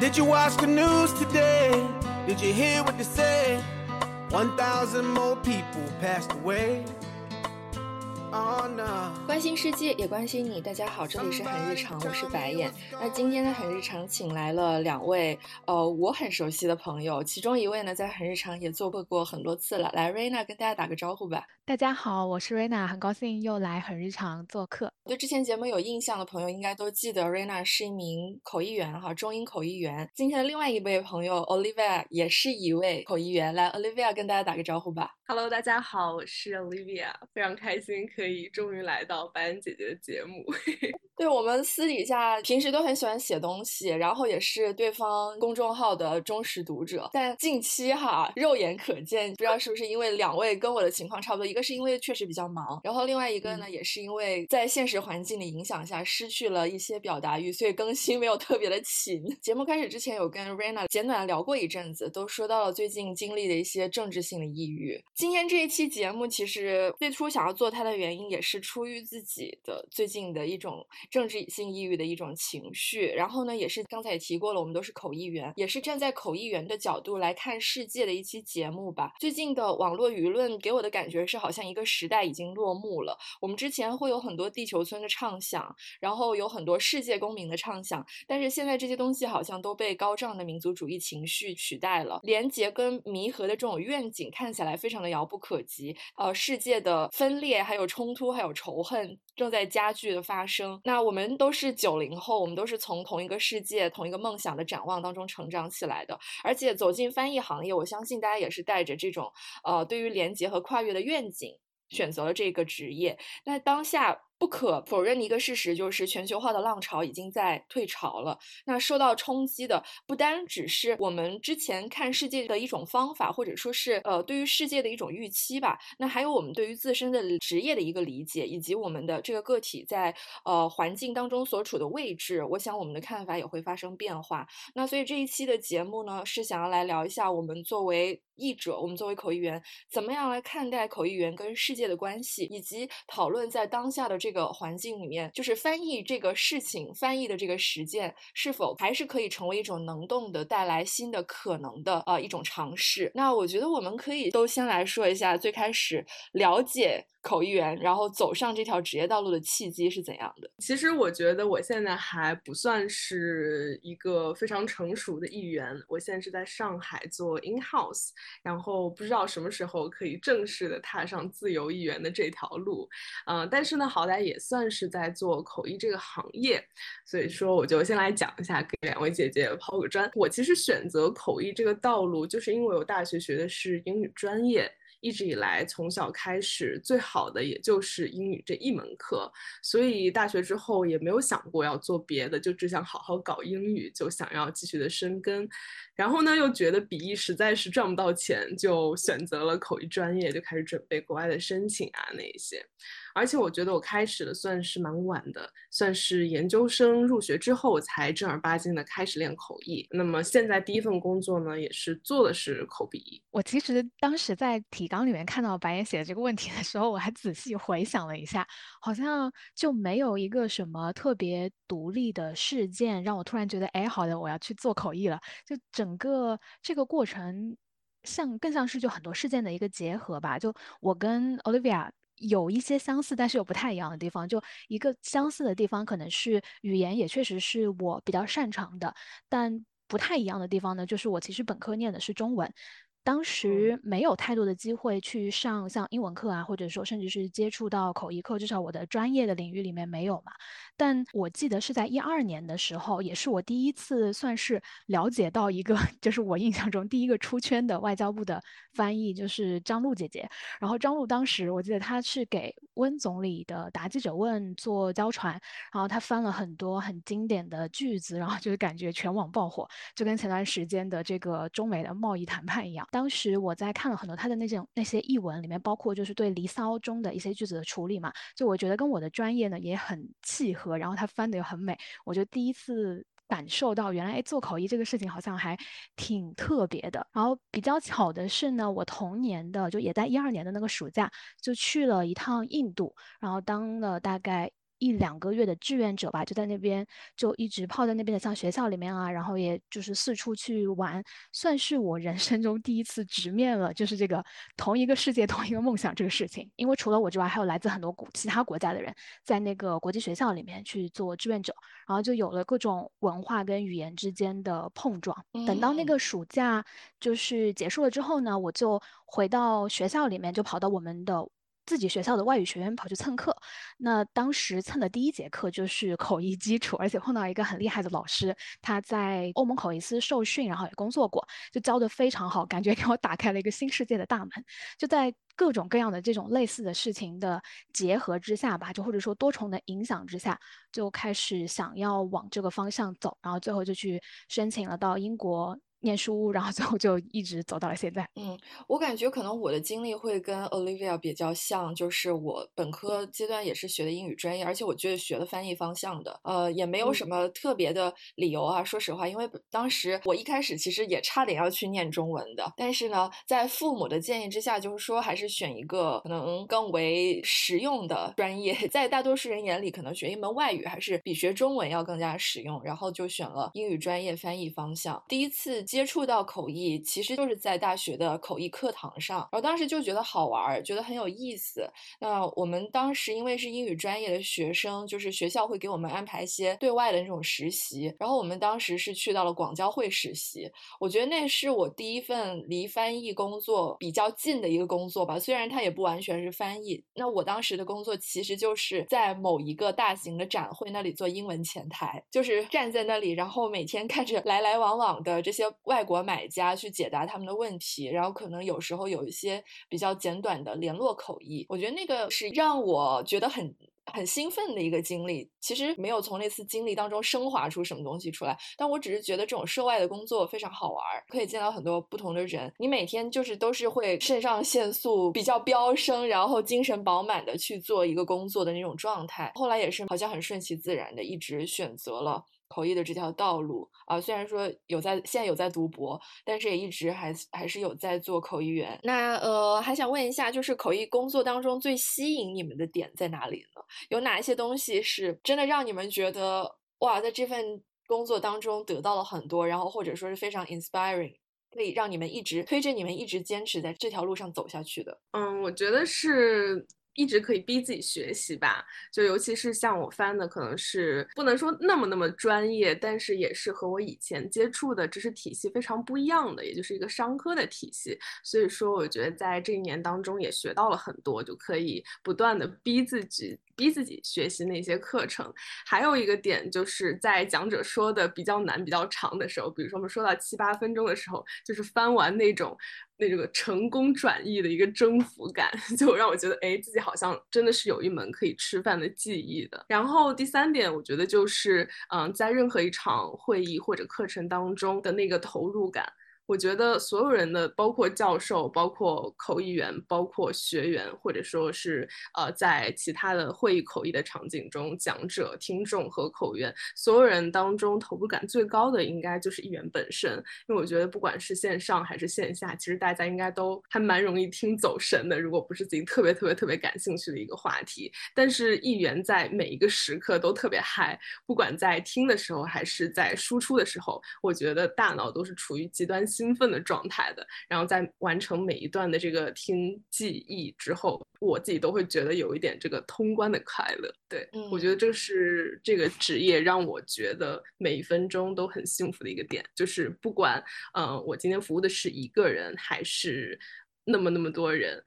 Did you watch the news today? Did you hear what they say? 1,000 more people passed away. Oh. 关心世界，也关心你。大家好，这里是很日常，我是白眼。那今天的很日常，请来了两位呃我很熟悉的朋友，其中一位呢在很日常也做过过很多次了。来，瑞娜跟大家打个招呼吧。大家好，我是瑞娜，很高兴又来很日常做客。对之前节目有印象的朋友，应该都记得瑞娜是一名口译员哈，中英口译员。今天的另外一位朋友 Olivia 也是一位口译员，来，Olivia 跟大家打个招呼吧。Hello，大家好，我是 Olivia，非常开心可以终于来到白恩姐姐的节目。对我们私底下平时都很喜欢写东西，然后也是对方公众号的忠实读者。但近期哈，肉眼可见，不知道是不是因为两位跟我的情况差不多，一个是因为确实比较忙，然后另外一个呢，嗯也是因为在现实环境的影响下失去了一些表达欲，所以更新没有特别的勤。节目开始之前有跟 Rena 简短地聊过一阵子，都说到了最近经历的一些政治性的抑郁。今天这一期节目，其实最初想要做它的原因，也是出于自己的最近的一种政治性抑郁的一种情绪。然后呢，也是刚才也提过了，我们都是口译员，也是站在口译员的角度来看世界的一期节目吧。最近的网络舆论给我的感觉是，好像一个时代已经落幕了。我们之前会有很多地球村的畅想，然后有很多世界公民的畅想，但是现在这些东西好像都被高涨的民族主义情绪取代了，连结跟弥合的这种愿景看起来非常的遥不可及。呃，世界的分裂、还有冲突、还有仇恨正在加剧的发生。那我们都是九零后，我们都是从同一个世界、同一个梦想的展望当中成长起来的，而且走进翻译行业，我相信大家也是带着这种呃对于连结和跨越的愿景。选择了这个职业，那当下不可否认的一个事实就是，全球化的浪潮已经在退潮了。那受到冲击的不单只是我们之前看世界的一种方法，或者说是呃对于世界的一种预期吧。那还有我们对于自身的职业的一个理解，以及我们的这个个体在呃环境当中所处的位置。我想我们的看法也会发生变化。那所以这一期的节目呢，是想要来聊一下我们作为译者，我们作为口译员，怎么样来看待口译员跟世界的关系，以及讨论在当下的这这个环境里面，就是翻译这个事情，翻译的这个实践是否还是可以成为一种能动的、带来新的可能的呃一种尝试。那我觉得我们可以都先来说一下最开始了解口译员，然后走上这条职业道路的契机是怎样的。其实我觉得我现在还不算是一个非常成熟的译员，我现在是在上海做 in house，然后不知道什么时候可以正式的踏上自由译员的这条路，嗯、但是呢，好在也算是在做口译这个行业，所以说我就先来讲一下，给两位姐姐抛个砖。我其实选择口译这个道路，就是因为我大学学的是英语专业。一直以来，从小开始最好的也就是英语这一门课，所以大学之后也没有想过要做别的，就只想好好搞英语，就想要继续的深耕。然后呢，又觉得笔译实在是赚不到钱，就选择了口译专业，就开始准备国外的申请啊那一些。而且我觉得我开始的算是蛮晚的，算是研究生入学之后才正儿八经的开始练口译。那么现在第一份工作呢，也是做的是口笔译。我其实当时在提纲里面看到白岩写的这个问题的时候，我还仔细回想了一下，好像就没有一个什么特别独立的事件让我突然觉得，哎，好的，我要去做口译了。就整个这个过程像更像是就很多事件的一个结合吧。就我跟 Olivia。有一些相似，但是有不太一样的地方。就一个相似的地方，可能是语言也确实是我比较擅长的，但不太一样的地方呢，就是我其实本科念的是中文，当时没有太多的机会去上像英文课啊，或者说甚至是接触到口译课，至少我的专业的领域里面没有嘛。但我记得是在一二年的时候，也是我第一次算是了解到一个，就是我印象中第一个出圈的外交部的翻译，就是张璐姐姐。然后张璐当时我记得她是给温总理的答记者问做交传，然后她翻了很多很经典的句子，然后就是感觉全网爆火，就跟前段时间的这个中美的贸易谈判一样。当时我在看了很多他的那种那些译文里面，包括就是对《离骚》中的一些句子的处理嘛，就我觉得跟我的专业呢也很契合。然后他翻的又很美，我就第一次感受到原来哎做口译这个事情好像还挺特别的。然后比较巧的是呢，我同年的就也在一二年的那个暑假就去了一趟印度，然后当了大概一两个月的志愿者吧，就在那边就一直泡在那边的像学校里面啊，然后也就是四处去玩，算是我人生中第一次直面了就是这个同一个世界同一个梦想这个事情。因为除了我之外，还有来自很多国其他国家的人在那个国际学校里面去做志愿者，然后就有了各种文化跟语言之间的碰撞。等到那个暑假就是结束了之后呢，我就回到学校里面，就跑到我们的。自己学校的外语学院跑去蹭课，那当时蹭的第一节课就是口译基础，而且碰到一个很厉害的老师，他在欧盟口译司受训，然后也工作过，就教的非常好，感觉给我打开了一个新世界的大门。就在各种各样的这种类似的事情的结合之下吧，就或者说多重的影响之下，就开始想要往这个方向走，然后最后就去申请了到英国。念书，然后最后就一直走到了现在。嗯，我感觉可能我的经历会跟 Olivia 比较像，就是我本科阶段也是学的英语专业，而且我觉得学的翻译方向的，呃，也没有什么特别的理由啊。说实话，因为当时我一开始其实也差点要去念中文的，但是呢，在父母的建议之下，就是说还是选一个可能更为实用的专业，在大多数人眼里，可能学一门外语还是比学中文要更加实用，然后就选了英语专业翻译方向。第一次。接触到口译，其实就是在大学的口译课堂上，然后当时就觉得好玩，觉得很有意思。那我们当时因为是英语专业的学生，就是学校会给我们安排一些对外的那种实习，然后我们当时是去到了广交会实习。我觉得那是我第一份离翻译工作比较近的一个工作吧，虽然它也不完全是翻译。那我当时的工作其实就是在某一个大型的展会那里做英文前台，就是站在那里，然后每天看着来来往往的这些。外国买家去解答他们的问题，然后可能有时候有一些比较简短的联络口译，我觉得那个是让我觉得很很兴奋的一个经历。其实没有从那次经历当中升华出什么东西出来，但我只是觉得这种涉外的工作非常好玩，可以见到很多不同的人。你每天就是都是会肾上腺素比较飙升，然后精神饱满的去做一个工作的那种状态。后来也是好像很顺其自然的，一直选择了。口译的这条道路啊，虽然说有在现在有在读博，但是也一直还还是有在做口译员。那呃，还想问一下，就是口译工作当中最吸引你们的点在哪里呢？有哪一些东西是真的让你们觉得哇，在这份工作当中得到了很多，然后或者说是非常 inspiring，可以让你们一直推着你们一直坚持在这条路上走下去的？嗯，我觉得是。一直可以逼自己学习吧，就尤其是像我翻的，可能是不能说那么那么专业，但是也是和我以前接触的知识体系非常不一样的，也就是一个商科的体系。所以说，我觉得在这一年当中也学到了很多，就可以不断的逼自己。逼自己学习那些课程，还有一个点就是在讲者说的比较难、比较长的时候，比如说我们说到七八分钟的时候，就是翻完那种那个成功转译的一个征服感，就让我觉得，哎，自己好像真的是有一门可以吃饭的技艺的。然后第三点，我觉得就是，嗯，在任何一场会议或者课程当中的那个投入感。我觉得所有人的，包括教授、包括口译员、包括学员，或者说是呃，在其他的会议口译的场景中，讲者、听众和口员，所有人当中投入感最高的，应该就是译员本身。因为我觉得，不管是线上还是线下，其实大家应该都还蛮容易听走神的。如果不是自己特别特别特别感兴趣的一个话题，但是译员在每一个时刻都特别嗨，不管在听的时候还是在输出的时候，我觉得大脑都是处于极端。兴奋的状态的，然后在完成每一段的这个听记忆之后，我自己都会觉得有一点这个通关的快乐。对我觉得这是这个职业让我觉得每一分钟都很幸福的一个点，就是不管嗯我今天服务的是一个人还是那么那么多人，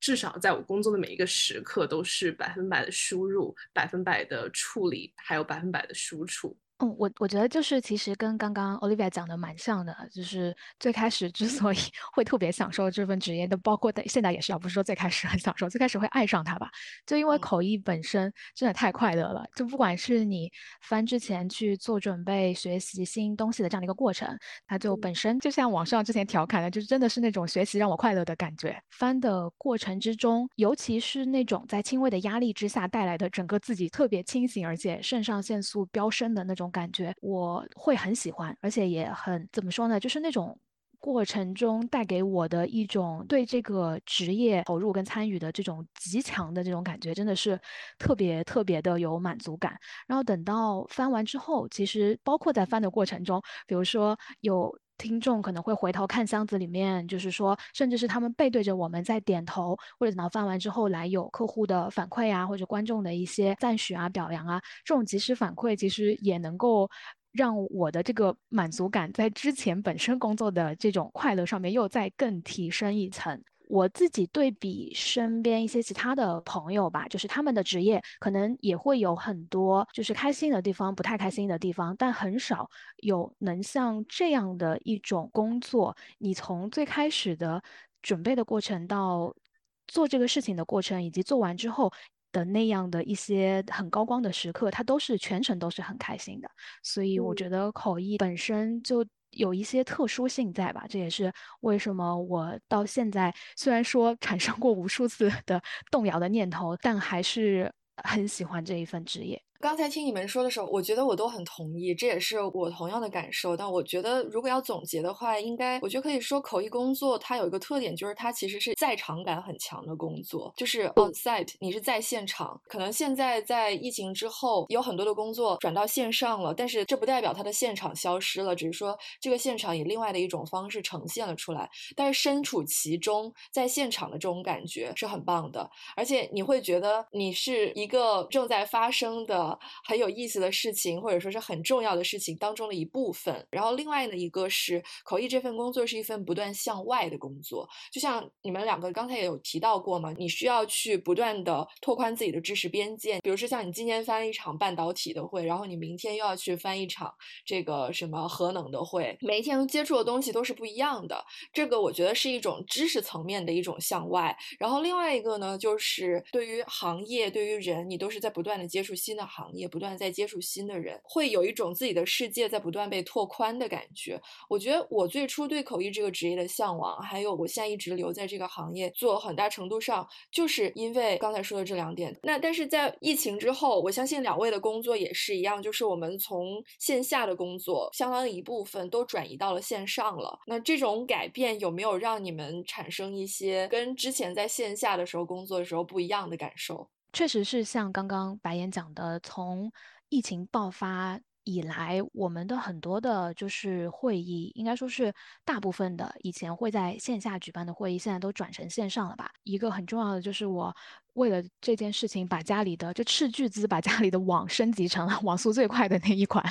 至少在我工作的每一个时刻都是百分百的输入、百分百的处理，还有百分百的输出。嗯，我我觉得就是其实跟刚刚 Olivia 讲的蛮像的，就是最开始之 所以会特别享受这份职业都，包括现在也是，要不是说最开始很享受，最开始会爱上它吧，就因为口译本身真的太快乐了。就不管是你翻之前去做准备、学习新东西的这样的一个过程，它就本身就像网上之前调侃的，就是真的是那种学习让我快乐的感觉。翻的过程之中，尤其是那种在轻微的压力之下带来的整个自己特别清醒，而且肾上腺素飙升的那种。感觉我会很喜欢，而且也很怎么说呢？就是那种过程中带给我的一种对这个职业投入跟参与的这种极强的这种感觉，真的是特别特别的有满足感。然后等到翻完之后，其实包括在翻的过程中，比如说有。听众可能会回头看箱子里面，就是说，甚至是他们背对着我们在点头，或者等到翻完之后来有客户的反馈啊，或者观众的一些赞许啊、表扬啊，这种及时反馈其实也能够让我的这个满足感在之前本身工作的这种快乐上面又再更提升一层。我自己对比身边一些其他的朋友吧，就是他们的职业可能也会有很多就是开心的地方，不太开心的地方，但很少有能像这样的一种工作，你从最开始的准备的过程到做这个事情的过程，以及做完之后的那样的一些很高光的时刻，他都是全程都是很开心的。所以我觉得口译本身就。有一些特殊性在吧，这也是为什么我到现在虽然说产生过无数次的动摇的念头，但还是很喜欢这一份职业。刚才听你们说的时候，我觉得我都很同意，这也是我同样的感受。但我觉得，如果要总结的话，应该我觉得可以说，口译工作它有一个特点，就是它其实是在场感很强的工作，就是 on site，你是在现场。可能现在在疫情之后，有很多的工作转到线上了，但是这不代表它的现场消失了，只是说这个现场以另外的一种方式呈现了出来。但是身处其中，在现场的这种感觉是很棒的，而且你会觉得你是一个正在发生的。很有意思的事情，或者说是很重要的事情当中的一部分。然后另外的一个是口译这份工作是一份不断向外的工作，就像你们两个刚才也有提到过嘛，你需要去不断的拓宽自己的知识边界。比如说像你今天翻了一场半导体的会，然后你明天又要去翻一场这个什么核能的会，每一天接触的东西都是不一样的。这个我觉得是一种知识层面的一种向外。然后另外一个呢，就是对于行业、对于人，你都是在不断的接触新的行。行业不断在接触新的人，会有一种自己的世界在不断被拓宽的感觉。我觉得我最初对口译这个职业的向往，还有我现在一直留在这个行业，做很大程度上就是因为刚才说的这两点。那但是在疫情之后，我相信两位的工作也是一样，就是我们从线下的工作相当一部分都转移到了线上了。那这种改变有没有让你们产生一些跟之前在线下的时候工作的时候不一样的感受？确实是像刚刚白岩讲的，从疫情爆发以来，我们的很多的就是会议，应该说是大部分的以前会在线下举办的会议，现在都转成线上了吧。一个很重要的就是我为了这件事情，把家里的就斥巨资把家里的网升级成了网速最快的那一款，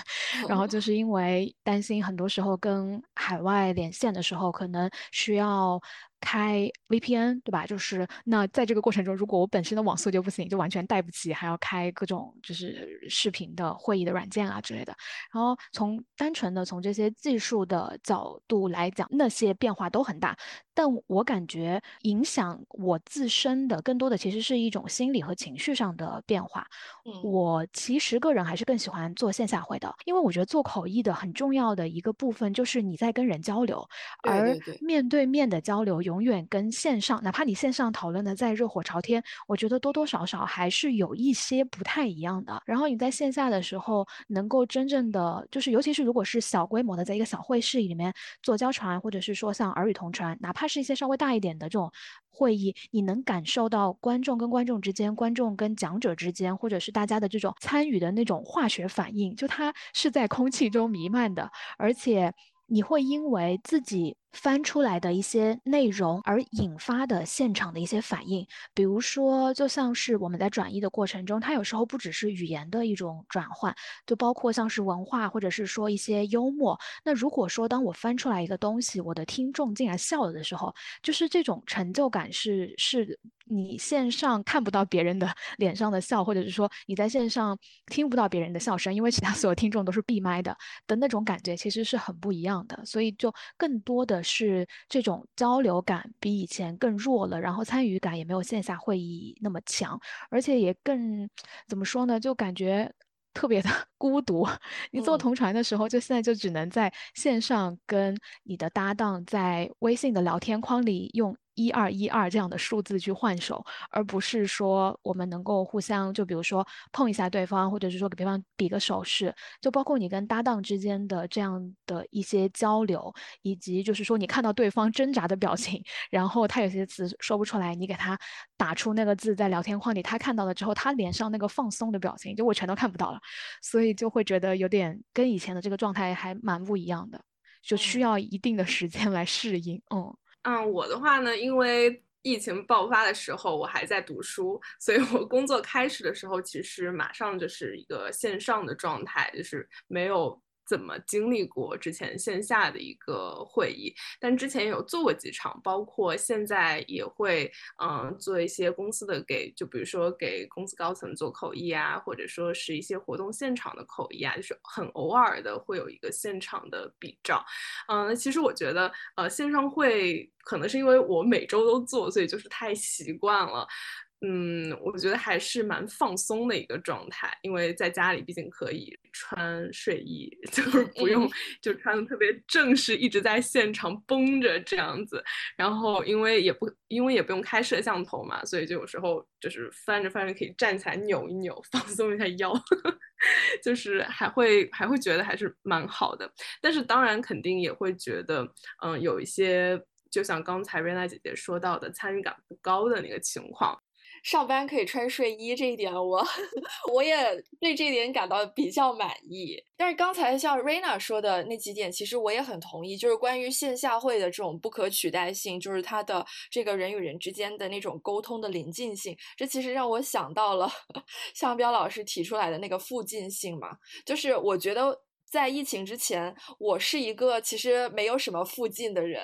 然后就是因为担心很多时候跟海外连线的时候可能需要。开 VPN 对吧？就是那在这个过程中，如果我本身的网速就不行，就完全带不起，还要开各种就是视频的会议的软件啊之类的。然后从单纯的从这些技术的角度来讲，那些变化都很大。但我感觉影响我自身的更多的其实是一种心理和情绪上的变化。我其实个人还是更喜欢做线下会的，因为我觉得做口译的很重要的一个部分就是你在跟人交流，而面对面的交流。永远跟线上，哪怕你线上讨论的再热火朝天，我觉得多多少少还是有一些不太一样的。然后你在线下的时候，能够真正的就是，尤其是如果是小规模的，在一个小会议室里面做交传，或者是说像耳语同传，哪怕是一些稍微大一点的这种会议，你能感受到观众跟观众之间、观众跟讲者之间，或者是大家的这种参与的那种化学反应，就它是在空气中弥漫的，而且你会因为自己。翻出来的一些内容而引发的现场的一些反应，比如说，就像是我们在转译的过程中，它有时候不只是语言的一种转换，就包括像是文化或者是说一些幽默。那如果说当我翻出来一个东西，我的听众竟然笑了的时候，就是这种成就感是是你线上看不到别人的脸上的笑，或者是说你在线上听不到别人的笑声，因为其他所有听众都是闭麦的的那种感觉，其实是很不一样的。所以就更多的。是这种交流感比以前更弱了，然后参与感也没有线下会议那么强，而且也更怎么说呢？就感觉特别的 孤独。你做同传的时候，就现在就只能在线上跟你的搭档在微信的聊天框里用。一二一二这样的数字去换手，而不是说我们能够互相就比如说碰一下对方，或者是说给对方比个手势，就包括你跟搭档之间的这样的一些交流，以及就是说你看到对方挣扎的表情，然后他有些词说不出来，你给他打出那个字在聊天框里，他看到了之后，他脸上那个放松的表情，就我全都看不到了，所以就会觉得有点跟以前的这个状态还蛮不一样的。就需要一定的时间来适应。嗯嗯，我的话呢，因为疫情爆发的时候我还在读书，所以我工作开始的时候其实马上就是一个线上的状态，就是没有。怎么经历过之前线下的一个会议？但之前也有做过几场，包括现在也会嗯做一些公司的给，就比如说给公司高层做口译啊，或者说是一些活动现场的口译啊，就是很偶尔的会有一个现场的比照。嗯，其实我觉得呃线上会可能是因为我每周都做，所以就是太习惯了。嗯，我觉得还是蛮放松的一个状态，因为在家里毕竟可以穿睡衣，就是不用就穿的特别正式，一直在现场绷着这样子。然后因为也不因为也不用开摄像头嘛，所以就有时候就是翻着翻着可以站起来扭一扭，放松一下腰，就是还会还会觉得还是蛮好的。但是当然肯定也会觉得，嗯，有一些就像刚才瑞娜姐姐说到的参与感不高的那个情况。上班可以穿睡衣这一点，我 我也对这一点感到比较满意。但是刚才像 Raina 说的那几点，其实我也很同意，就是关于线下会的这种不可取代性，就是它的这个人与人之间的那种沟通的临近性。这其实让我想到了 向彪老师提出来的那个附近性嘛，就是我觉得在疫情之前，我是一个其实没有什么附近的人，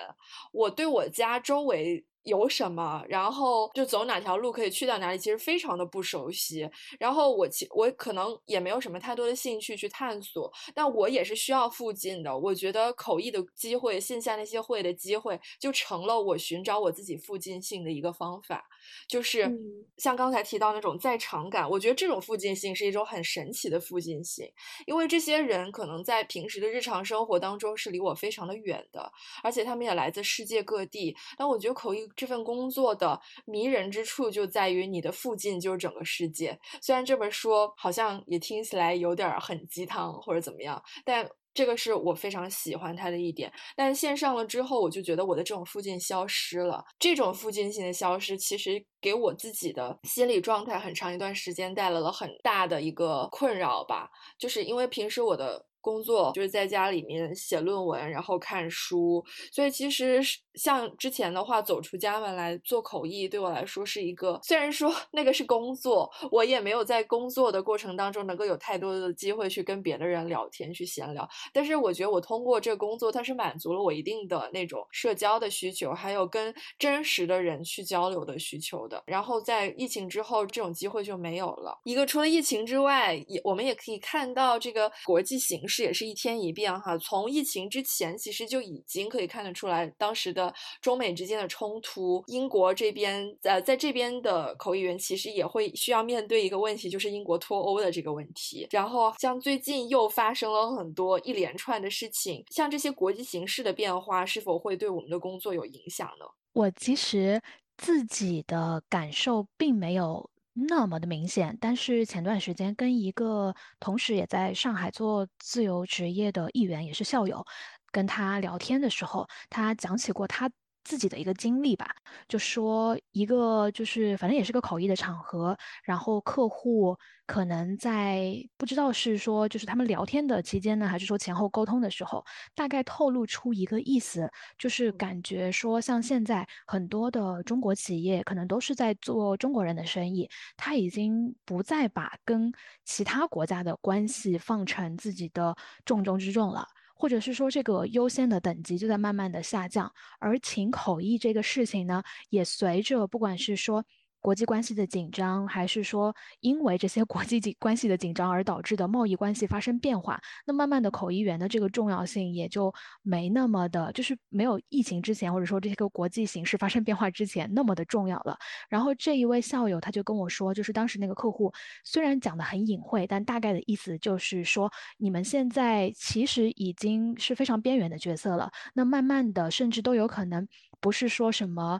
我对我家周围。有什么，然后就走哪条路可以去到哪里，其实非常的不熟悉。然后我其我可能也没有什么太多的兴趣去探索，但我也是需要附近的。我觉得口译的机会，线下那些会的机会，就成了我寻找我自己附近性的一个方法。就是像刚才提到那种在场感，我觉得这种附近性是一种很神奇的附近性，因为这些人可能在平时的日常生活当中是离我非常的远的，而且他们也来自世界各地。但我觉得口译这份工作的迷人之处就在于你的附近就是整个世界。虽然这本书好像也听起来有点很鸡汤或者怎么样，但。这个是我非常喜欢它的一点，但线上了之后，我就觉得我的这种附近消失了。这种附近性的消失，其实给我自己的心理状态很长一段时间带来了很大的一个困扰吧，就是因为平时我的。工作就是在家里面写论文，然后看书，所以其实像之前的话，走出家门来做口译，对我来说是一个，虽然说那个是工作，我也没有在工作的过程当中能够有太多的机会去跟别的人聊天去闲聊，但是我觉得我通过这个工作，它是满足了我一定的那种社交的需求，还有跟真实的人去交流的需求的。然后在疫情之后，这种机会就没有了。一个除了疫情之外，也我们也可以看到这个国际形势。这也是一天一变哈，从疫情之前其实就已经可以看得出来，当时的中美之间的冲突，英国这边呃在这边的口译员其实也会需要面对一个问题，就是英国脱欧的这个问题。然后像最近又发生了很多一连串的事情，像这些国际形势的变化，是否会对我们的工作有影响呢？我其实自己的感受并没有。那么的明显，但是前段时间跟一个同时也在上海做自由职业的议员，也是校友，跟他聊天的时候，他讲起过他。自己的一个经历吧，就说一个就是反正也是个口译的场合，然后客户可能在不知道是说就是他们聊天的期间呢，还是说前后沟通的时候，大概透露出一个意思，就是感觉说像现在很多的中国企业可能都是在做中国人的生意，他已经不再把跟其他国家的关系放成自己的重中之重了。或者是说这个优先的等级就在慢慢的下降，而请口译这个事情呢，也随着不管是说。国际关系的紧张，还是说因为这些国际紧关系的紧张而导致的贸易关系发生变化？那慢慢的口译员的这个重要性也就没那么的，就是没有疫情之前，或者说这个国际形势发生变化之前那么的重要了。然后这一位校友他就跟我说，就是当时那个客户虽然讲的很隐晦，但大概的意思就是说，你们现在其实已经是非常边缘的角色了。那慢慢的，甚至都有可能。不是说什么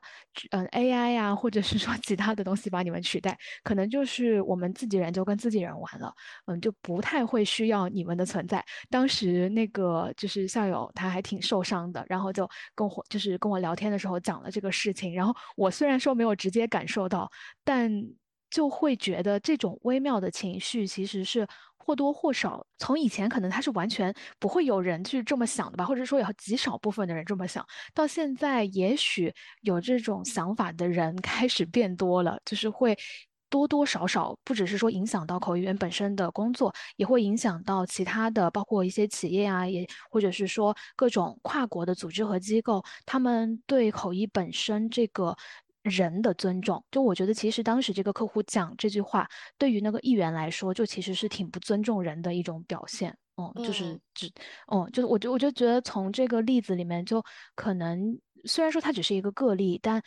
嗯 AI 呀，或者是说其他的东西把你们取代，可能就是我们自己人就跟自己人玩了，嗯，就不太会需要你们的存在。当时那个就是校友他还挺受伤的，然后就跟我就是跟我聊天的时候讲了这个事情，然后我虽然说没有直接感受到，但就会觉得这种微妙的情绪其实是。或多或少，从以前可能他是完全不会有人去这么想的吧，或者说有极少部分的人这么想，到现在也许有这种想法的人 开始变多了，就是会多多少少，不只是说影响到口译员本身的工作，也会影响到其他的，包括一些企业啊，也或者是说各种跨国的组织和机构，他们对口译本身这个。人的尊重，就我觉得，其实当时这个客户讲这句话，对于那个议员来说，就其实是挺不尊重人的一种表现。嗯，就是只，哦，就是我就我就觉得从这个例子里面，就可能虽然说它只是一个个例，但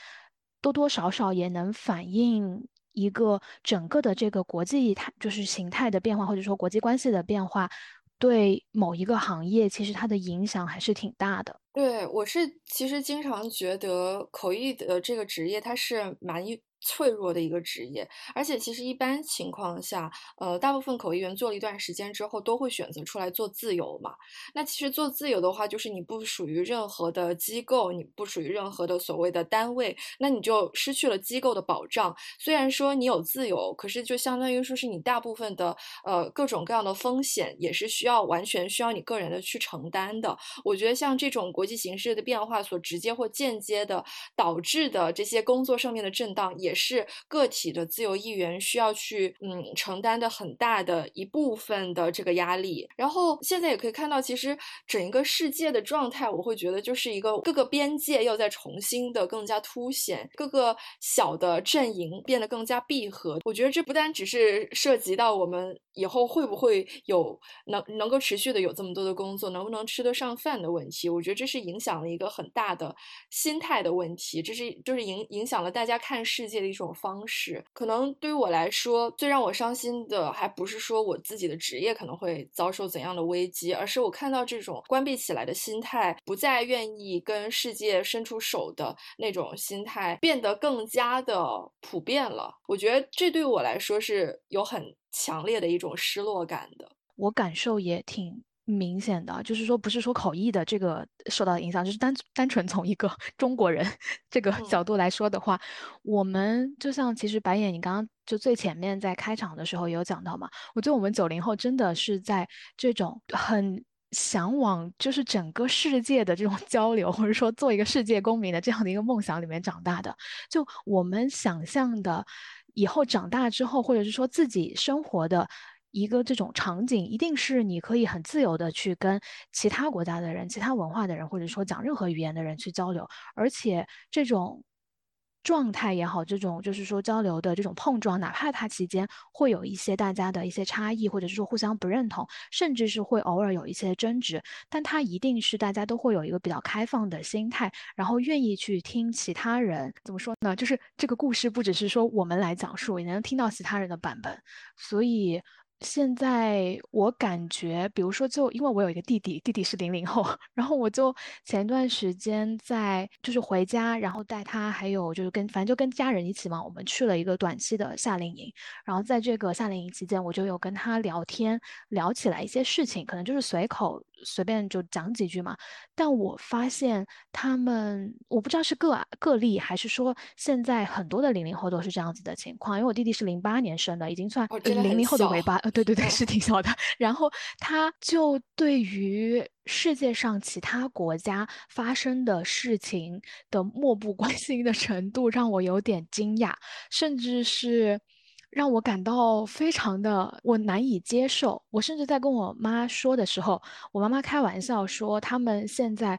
多多少少也能反映一个整个的这个国际态，就是形态的变化，或者说国际关系的变化，对某一个行业，其实它的影响还是挺大的。对，我是其实经常觉得口译的这个职业，它是蛮。脆弱的一个职业，而且其实一般情况下，呃，大部分口译员做了一段时间之后，都会选择出来做自由嘛。那其实做自由的话，就是你不属于任何的机构，你不属于任何的所谓的单位，那你就失去了机构的保障。虽然说你有自由，可是就相当于说是你大部分的呃各种各样的风险，也是需要完全需要你个人的去承担的。我觉得像这种国际形势的变化所直接或间接的导致的这些工作上面的震荡，也。也是个体的自由意愿需要去嗯承担的很大的一部分的这个压力。然后现在也可以看到，其实整一个世界的状态，我会觉得就是一个各个边界又在重新的更加凸显，各个小的阵营变得更加闭合。我觉得这不单只是涉及到我们以后会不会有能能够持续的有这么多的工作，能不能吃得上饭的问题。我觉得这是影响了一个很大的心态的问题，这是就是影影响了大家看世界。的一种方式，可能对于我来说，最让我伤心的，还不是说我自己的职业可能会遭受怎样的危机，而是我看到这种关闭起来的心态，不再愿意跟世界伸出手的那种心态，变得更加的普遍了。我觉得这对我来说是有很强烈的一种失落感的。我感受也挺。明显的就是说，不是说口译的这个受到影响，就是单单纯从一个 中国人这个角度来说的话，我们就像其实白眼，你刚刚就最前面在开场的时候有讲到嘛，我觉得我们九零后真的是在这种很向往就是整个世界的这种 交流，或者说做一个世界公民的这样的一个梦想里面长大的，就我们想象的以后长大之后，或者是说自己生活的。一个这种场景，一定是你可以很自由的去跟其他国家的人、其他文化的人，或者说讲任何语言的人去交流，而且这种状态也好，这种就是说交流的这种碰撞，哪怕它期间会有一些大家的一些差异，或者是说互相不认同，甚至是会偶尔有一些争执，但它一定是大家都会有一个比较开放的心态，然后愿意去听其他人怎么说呢？就是这个故事不只是说我们来讲述，也能听到其他人的版本，所以。现在我感觉，比如说，就因为我有一个弟弟，弟弟是零零后，然后我就前一段时间在就是回家，然后带他，还有就是跟反正就跟家人一起嘛，我们去了一个短期的夏令营。然后在这个夏令营期间，我就有跟他聊天，聊起来一些事情，可能就是随口随便就讲几句嘛。但我发现他们，我不知道是个个例，还是说现在很多的零零后都是这样子的情况。因为我弟弟是零八年生的，已经算零零后的尾巴。对对对，是挺小的。然后他就对于世界上其他国家发生的事情的漠不关心的程度，让我有点惊讶，甚至是让我感到非常的我难以接受。我甚至在跟我妈说的时候，我妈妈开玩笑说，他们现在。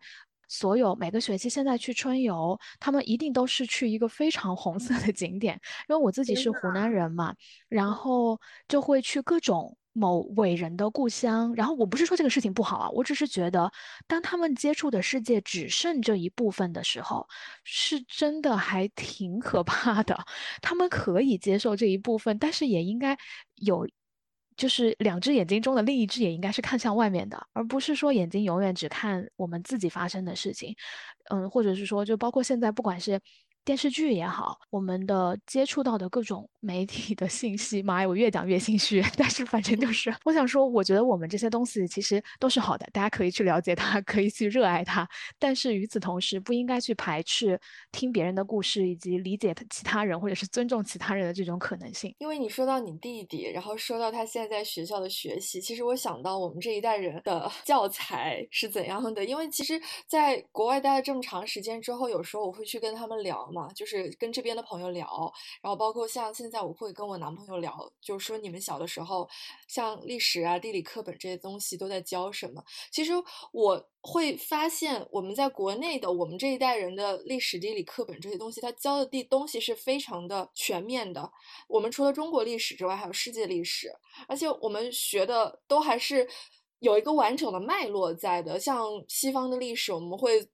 所有每个学期现在去春游，他们一定都是去一个非常红色的景点，因为我自己是湖南人嘛，然后就会去各种某伟人的故乡。然后我不是说这个事情不好啊，我只是觉得，当他们接触的世界只剩这一部分的时候，是真的还挺可怕的。他们可以接受这一部分，但是也应该有。就是两只眼睛中的另一只也应该是看向外面的，而不是说眼睛永远只看我们自己发生的事情。嗯，或者是说，就包括现在，不管是。电视剧也好，我们的接触到的各种媒体的信息，妈呀，我越讲越心虚。但是反正就是，我想说，我觉得我们这些东西其实都是好的，大家可以去了解它，可以去热爱它。但是与此同时，不应该去排斥听别人的故事，以及理解其他人或者是尊重其他人的这种可能性。因为你说到你弟弟，然后说到他现在在学校的学习，其实我想到我们这一代人的 教材是怎样的。因为其实在国外待了这么长时间之后，有时候我会去跟他们聊嘛。就是跟这边的朋友聊，然后包括像现现在我会跟我男朋友聊，就是说你们小的时候，像历史啊、地理课本这些东西都在教什么？其实我会发现，我们在国内的我们这一代人的历史、地理课本这些东西，它教的地东西是非常的全面的。我们除了中国历史之外，还有世界历史，而且我们学的都还是有一个完整的脉络在的。像西方的历史，我们会。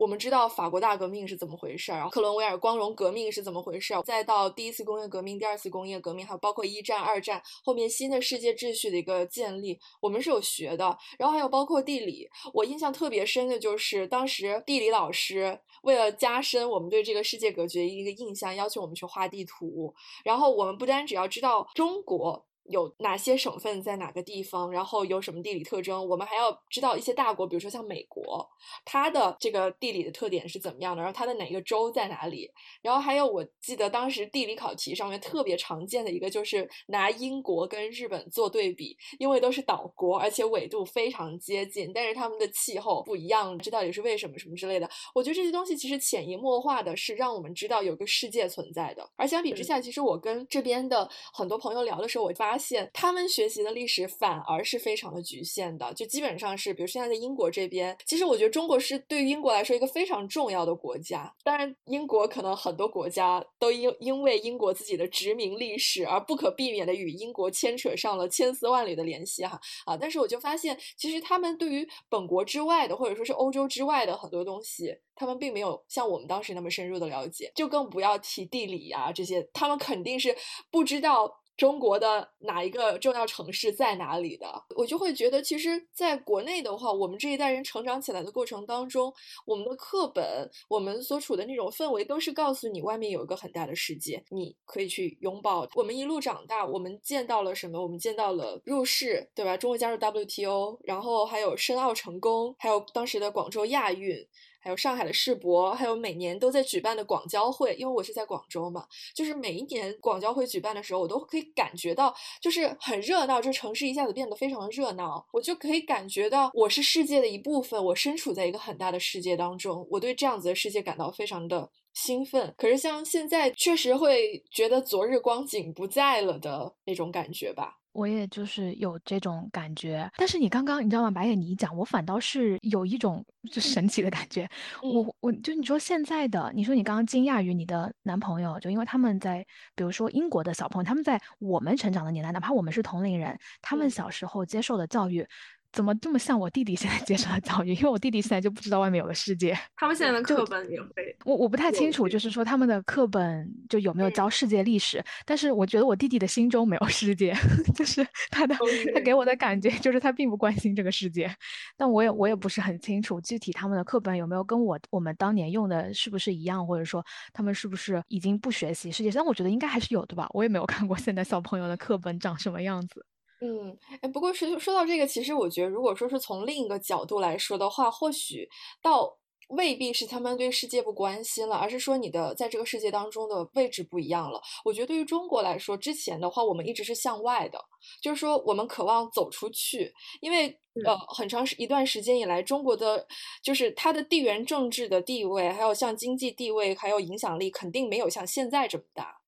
我们知道法国大革命是怎么回事儿，然后克伦威尔光荣革命是怎么回事儿，再到第一次工业革命、第二次工业革命，还有包括一战、二战后面新的世界秩序的一个建立，我们是有学的。然后还有包括地理，我印象特别深的就是当时地理老师为了加深我们对这个世界格局的一个印象，要求我们去画地图。然后我们不单只要知道中国。有哪些省份在哪个地方，然后有什么地理特征？我们还要知道一些大国，比如说像美国，它的这个地理的特点是怎么样的？然后它的哪个州在哪里？然后还有，我记得当时地理考题上面特别常见的一个就是拿英国跟日本做对比，因为都是岛国，而且纬度非常接近，但是他们的气候不一样，这到底是为什么？什么之类的？我觉得这些东西其实潜移默化的是让我们知道有个世界存在的。而相比之下，其实我跟这边的很多朋友聊的时候，我发现他们学习的历史反而是非常的局限的，就基本上是，比如现在在英国这边，其实我觉得中国是对于英国来说一个非常重要的国家。当然，英国可能很多国家都因因为英国自己的殖民历史而不可避免的与英国牵扯上了千丝万缕的联系哈啊！但是我就发现，其实他们对于本国之外的或者说是欧洲之外的很多东西，他们并没有像我们当时那么深入的了解，就更不要提地理呀这些，他们肯定是不知道。中国的哪一个重要城市在哪里的？我就会觉得，其实在国内的话，我们这一代人成长起来的过程当中，我们的课本，我们所处的那种氛围，都是告诉你外面有一个很大的世界，你可以去拥抱。我们一路长大，我们见到了什么？我们见到了入世，对吧？中国加入 WTO，然后还有申奥成功，还有当时的广州亚运。还有上海的世博，还有每年都在举办的广交会，因为我是在广州嘛，就是每一年广交会举办的时候，我都可以感觉到，就是很热闹，这城市一下子变得非常的热闹，我就可以感觉到我是世界的一部分，我身处在一个很大的世界当中，我对这样子的世界感到非常的兴奋。可是像现在，确实会觉得昨日光景不在了的那种感觉吧。我也就是有这种感觉，但是你刚刚你知道吗，白眼你一讲，我反倒是有一种就神奇的感觉。我我就你说现在的，你说你刚刚惊讶于你的男朋友，就因为他们在，比如说英国的小朋友，他们在我们成长的年代，哪怕我们是同龄人，他们小时候接受的教育。怎么这么像我弟弟现在接受的教育？因为我弟弟现在就不知道外面有个世界。他们现在的课本也会，我我不太清楚，就是说他们的课本就有没有教世界历史。但是我觉得我弟弟的心中没有世界，就是他的他给我的感觉就是他并不关心这个世界。但我也我也不是很清楚具体他们的课本有没有跟我我们当年用的是不是一样，或者说他们是不是已经不学习世界？但我觉得应该还是有的吧。我也没有看过现在小朋友的课本长什么样子。嗯，哎，不过说说到这个，其实我觉得，如果说是从另一个角度来说的话，或许到未必是他们对世界不关心了，而是说你的在这个世界当中的位置不一样了。我觉得对于中国来说，之前的话，我们一直是向外的，就是说我们渴望走出去，因为呃，很长时一段时间以来，中国的就是它的地缘政治的地位，还有像经济地位，还有影响力，肯定没有像现在这么大。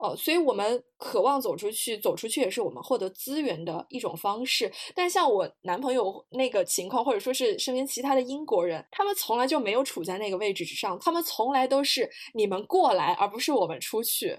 哦，所以我们渴望走出去，走出去也是我们获得资源的一种方式。但像我男朋友那个情况，或者说是身边其他的英国人，他们从来就没有处在那个位置之上，他们从来都是你们过来，而不是我们出去。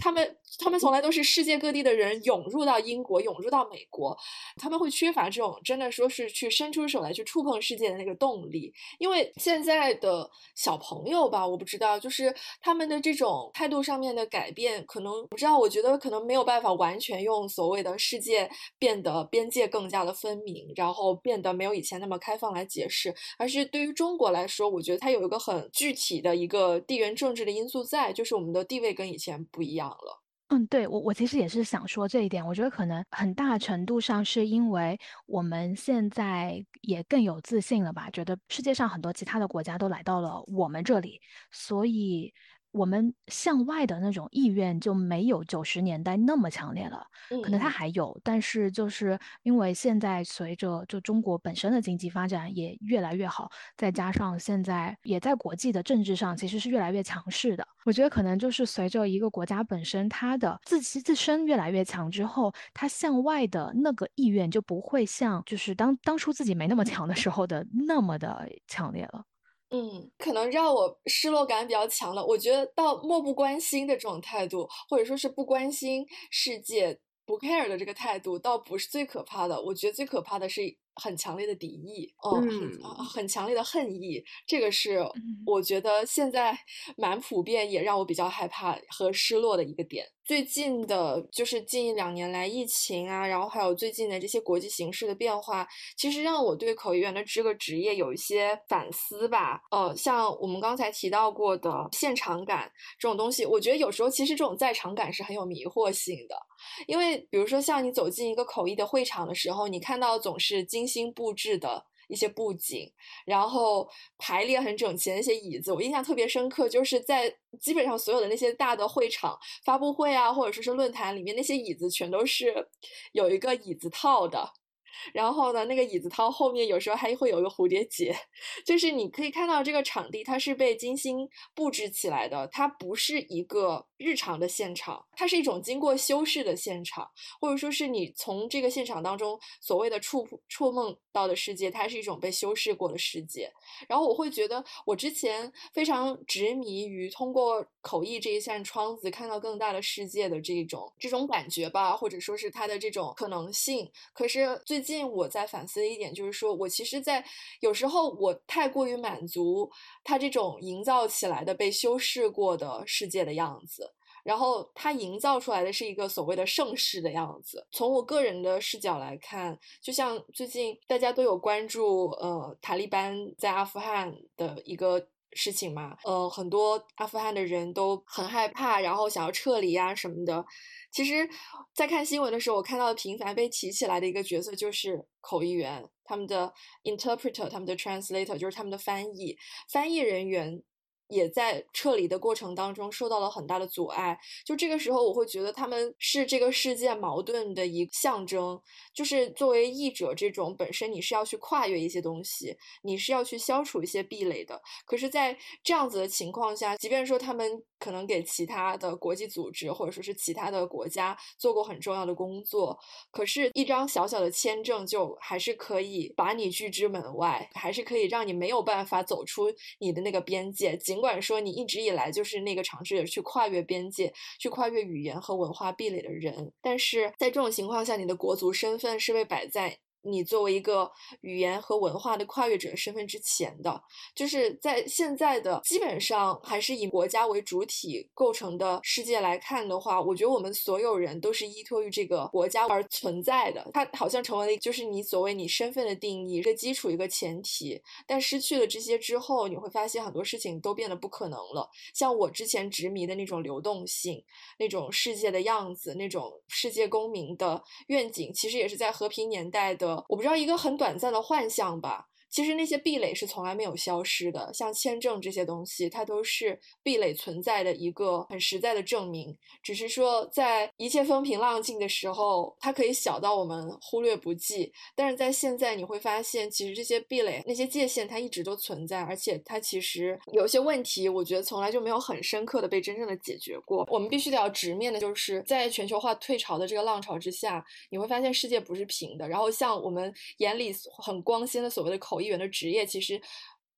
他们他们从来都是世界各地的人涌入到英国，涌入到美国，他们会缺乏这种真的说是去伸出手来去触碰世界的那个动力。因为现在的小朋友吧，我不知道，就是他们的这种态度上面的改变，可。可能不知道，我觉得可能没有办法完全用所谓的世界变得边界更加的分明，然后变得没有以前那么开放来解释，而是对于中国来说，我觉得它有一个很具体的一个地缘政治的因素在，就是我们的地位跟以前不一样了。嗯，对我我其实也是想说这一点，我觉得可能很大程度上是因为我们现在也更有自信了吧，觉得世界上很多其他的国家都来到了我们这里，所以。我们向外的那种意愿就没有九十年代那么强烈了，可能它还有，但是就是因为现在随着就中国本身的经济发展也越来越好，再加上现在也在国际的政治上其实是越来越强势的，我觉得可能就是随着一个国家本身它的自其自身越来越强之后，它向外的那个意愿就不会像就是当当初自己没那么强的时候的那么的强烈了。嗯，可能让我失落感比较强的。我觉得到漠不关心的这种态度，或者说是不关心世界、不 care 的这个态度，倒不是最可怕的。我觉得最可怕的是很强烈的敌意，嗯，很很强烈的恨意。这个是我觉得现在蛮普遍，也让我比较害怕和失落的一个点。最近的，就是近一两年来疫情啊，然后还有最近的这些国际形势的变化，其实让我对口译员的这个职业有一些反思吧。呃，像我们刚才提到过的现场感这种东西，我觉得有时候其实这种在场感是很有迷惑性的，因为比如说像你走进一个口译的会场的时候，你看到总是精心布置的。一些布景，然后排列很整齐的那些椅子，我印象特别深刻，就是在基本上所有的那些大的会场、发布会啊，或者说是论坛里面，那些椅子全都是有一个椅子套的。然后呢，那个椅子套后面有时候还会有一个蝴蝶结，就是你可以看到这个场地它是被精心布置起来的，它不是一个日常的现场，它是一种经过修饰的现场，或者说是你从这个现场当中所谓的触触梦到的世界，它是一种被修饰过的世界。然后我会觉得，我之前非常执迷于通过口译这一扇窗子看到更大的世界的这种这种感觉吧，或者说是它的这种可能性。可是最近我在反思的一点就是说，我其实，在有时候我太过于满足它这种营造起来的被修饰过的世界的样子。然后它营造出来的是一个所谓的盛世的样子。从我个人的视角来看，就像最近大家都有关注，呃，塔利班在阿富汗的一个事情嘛，呃，很多阿富汗的人都很害怕，然后想要撤离啊什么的。其实，在看新闻的时候，我看到频繁被提起来的一个角色就是口译员，他们的 interpreter，他们的 translator，就是他们的翻译翻译人员。也在撤离的过程当中受到了很大的阻碍。就这个时候，我会觉得他们是这个世界矛盾的一象征。就是作为译者，这种本身你是要去跨越一些东西，你是要去消除一些壁垒的。可是，在这样子的情况下，即便说他们可能给其他的国际组织或者说是其他的国家做过很重要的工作，可是，一张小小的签证就还是可以把你拒之门外，还是可以让你没有办法走出你的那个边界。尽尽管说你一直以来就是那个尝试着去跨越边界、去跨越语言和文化壁垒的人，但是在这种情况下，你的国足身份是被摆在。你作为一个语言和文化的跨越者身份之前的，就是在现在的基本上还是以国家为主体构成的世界来看的话，我觉得我们所有人都是依托于这个国家而存在的。它好像成为了就是你所谓你身份的定义一个基础一个前提，但失去了这些之后，你会发现很多事情都变得不可能了。像我之前执迷的那种流动性、那种世界的样子、那种世界公民的愿景，其实也是在和平年代的。我不知道一个很短暂的幻象吧。其实那些壁垒是从来没有消失的，像签证这些东西，它都是壁垒存在的一个很实在的证明。只是说，在一切风平浪静的时候，它可以小到我们忽略不计；但是在现在，你会发现，其实这些壁垒、那些界限，它一直都存在，而且它其实有些问题，我觉得从来就没有很深刻的被真正的解决过。我们必须得要直面的就是，在全球化退潮的这个浪潮之下，你会发现世界不是平的。然后，像我们眼里很光鲜的所谓的口。译员的职业，其实，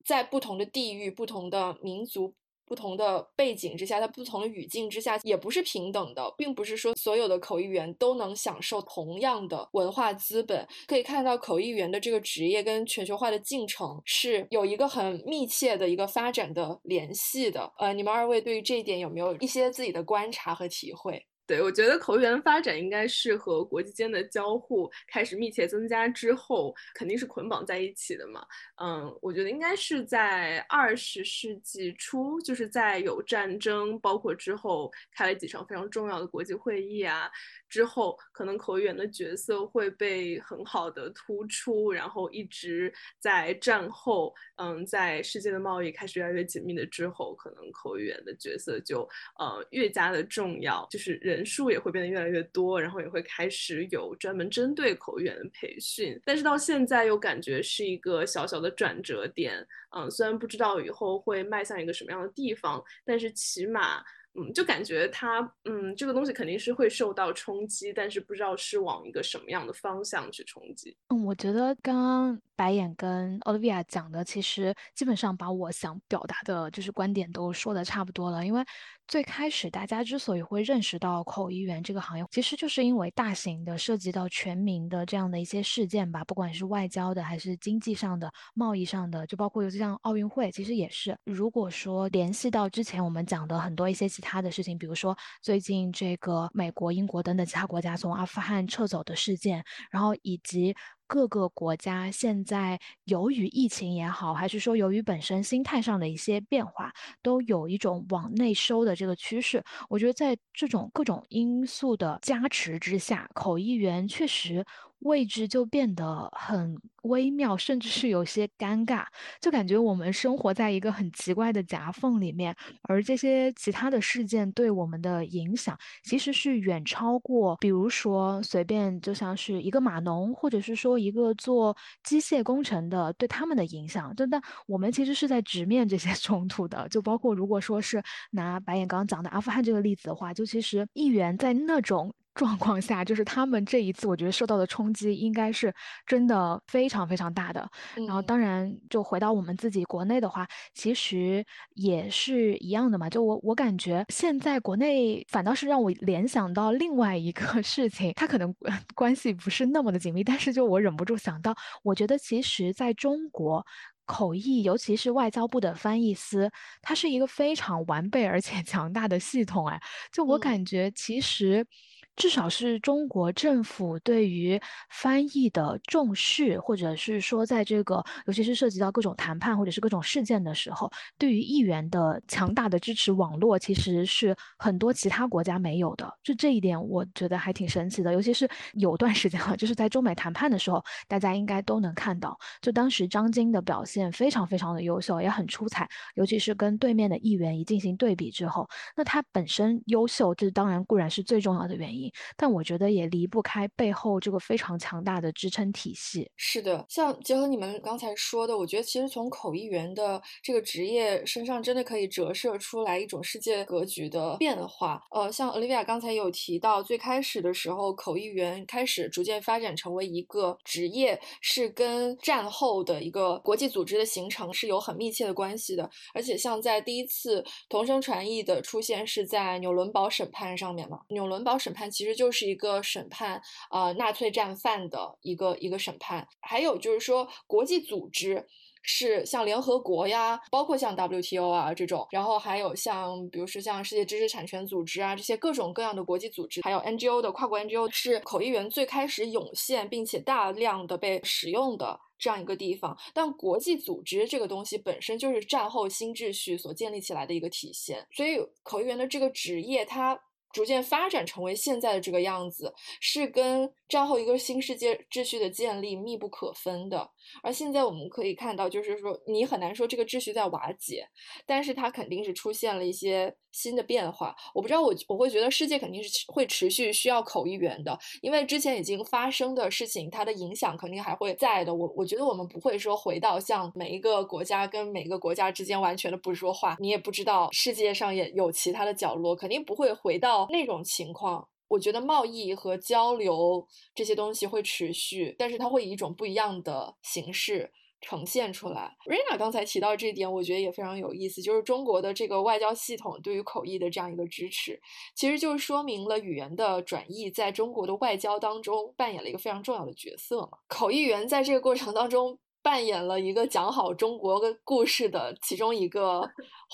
在不同的地域、不同的民族、不同的背景之下，在不同的语境之下，也不是平等的，并不是说所有的口译员都能享受同样的文化资本。可以看到，口译员的这个职业跟全球化的进程是有一个很密切的一个发展的联系的。呃，你们二位对于这一点有没有一些自己的观察和体会？对，我觉得口译员发展应该是和国际间的交互开始密切增加之后，肯定是捆绑在一起的嘛。嗯，我觉得应该是在二十世纪初，就是在有战争，包括之后开了几场非常重要的国际会议啊。之后，可能口译员的角色会被很好的突出，然后一直在战后，嗯，在世界的贸易开始越来越紧密的之后，可能口译员的角色就呃越加的重要，就是人数也会变得越来越多，然后也会开始有专门针对口语员的培训。但是到现在又感觉是一个小小的转折点，嗯，虽然不知道以后会迈向一个什么样的地方，但是起码。嗯，就感觉它，嗯，这个东西肯定是会受到冲击，但是不知道是往一个什么样的方向去冲击。嗯，我觉得刚刚白眼跟 Olivia 讲的，其实基本上把我想表达的就是观点都说的差不多了，因为。最开始，大家之所以会认识到口译员这个行业，其实就是因为大型的涉及到全民的这样的一些事件吧，不管是外交的还是经济上的、贸易上的，就包括尤其像奥运会，其实也是。如果说联系到之前我们讲的很多一些其他的事情，比如说最近这个美国、英国等等其他国家从阿富汗撤走的事件，然后以及。各个国家现在由于疫情也好，还是说由于本身心态上的一些变化，都有一种往内收的这个趋势。我觉得在这种各种因素的加持之下，口译员确实。位置就变得很微妙，甚至是有些尴尬，就感觉我们生活在一个很奇怪的夹缝里面，而这些其他的事件对我们的影响，其实是远超过，比如说随便就像是一个码农，或者是说一个做机械工程的，对他们的影响，就但，我们其实是在直面这些 冲突的，就包括如果说是拿白眼刚刚讲的阿富汗这个例子的话，就其实议员在那种。状况下，就是他们这一次，我觉得受到的冲击应该是真的非常非常大的。然后，当然就回到我们自己国内的话，其实也是一样的嘛。就我我感觉现在国内反倒是让我联想到另外一个 事情，它可能关系不是那么的紧密，但是就我忍不住想到，我觉得其实在中国口译，尤其是外交部的翻译司，它是一个非常完备而且强大的系统。哎，就我感觉其实。至少是中国政府对于翻译的重视，或者是说，在这个尤其是涉及到各种谈判或者是各种事件的时候，对于议员的强大的支持网络，其实是很多其他国家没有的。就这一点，我觉得还挺神奇的。尤其是有段时间了，就是在中美谈判的时候，大家应该都能看到，就当时张晶的表现非常非常的优秀，也很出彩。尤其是跟对面的议员一进行对比之后，那他本身优秀，这当然固然是最重要的原因。但我觉得也离不开背后这个非常强大的支撑体系。是的，像结合你们刚才说的，我觉得其实从口译员的这个职业身上，真的可以折射出来一种世界格局的变化。呃，像 Olivia 刚才有提到，最开始的时候，口译员开始逐渐发展成为一个职业，是跟战后的一个国际组织的形成是有很密切的关系的。而且像在第一次同声传译的出现是在纽伦堡审判上面嘛，纽伦堡审判。其实就是一个审判呃纳粹战犯的一个一个审判，还有就是说国际组织是像联合国呀，包括像 WTO 啊这种，然后还有像比如说像世界知识产权组织啊这些各种各样的国际组织，还有 NGO 的跨国 NGO 是口译员最开始涌现并且大量的被使用的这样一个地方。但国际组织这个东西本身就是战后新秩序所建立起来的一个体现，所以口译员的这个职业它。逐渐发展成为现在的这个样子，是跟战后一个新世界秩序的建立密不可分的。而现在我们可以看到，就是说你很难说这个秩序在瓦解，但是它肯定是出现了一些新的变化。我不知道我我会觉得世界肯定是会持续需要口译员的，因为之前已经发生的事情，它的影响肯定还会在的。我我觉得我们不会说回到像每一个国家跟每个国家之间完全的不说话，你也不知道世界上也有其他的角落，肯定不会回到。那种情况，我觉得贸易和交流这些东西会持续，但是它会以一种不一样的形式呈现出来。Rena 刚才提到这一点，我觉得也非常有意思，就是中国的这个外交系统对于口译的这样一个支持，其实就是说明了语言的转译在中国的外交当中扮演了一个非常重要的角色嘛。口译员在这个过程当中。扮演了一个讲好中国的故事的其中一个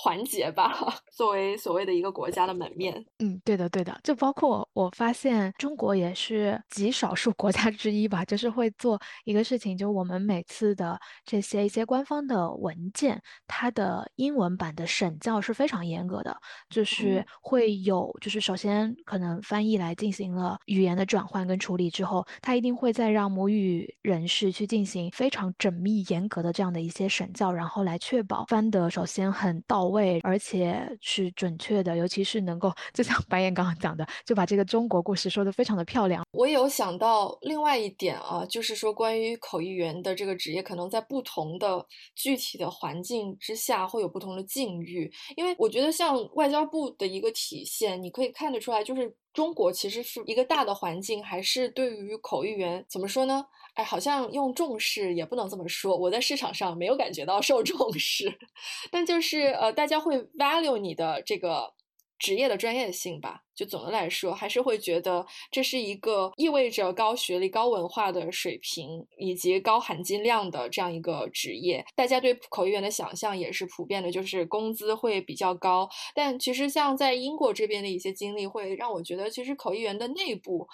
环节吧，作为所谓的一个国家的门面。嗯，对的，对的。就包括我发现，中国也是极少数国家之一吧，就是会做一个事情，就我们每次的这些一些官方的文件，它的英文版的审校是非常严格的，就是会有，就是首先可能翻译来进行了语言的转换跟处理之后，它一定会再让母语人士去进行非常缜。密严格的这样的一些审教，然后来确保翻得首先很到位，而且是准确的，尤其是能够就像白岩刚刚讲的，就把这个中国故事说的非常的漂亮。我有想到另外一点啊，就是说关于口译员的这个职业，可能在不同的具体的环境之下会有不同的境遇，因为我觉得像外交部的一个体现，你可以看得出来，就是中国其实是一个大的环境，还是对于口译员怎么说呢？哎，好像用重视也不能这么说。我在市场上没有感觉到受重视，但就是呃，大家会 value 你的这个职业的专业性吧。就总的来说，还是会觉得这是一个意味着高学历、高文化的水平以及高含金量的这样一个职业。大家对口译员的想象也是普遍的，就是工资会比较高。但其实像在英国这边的一些经历，会让我觉得，其实口译员的内部。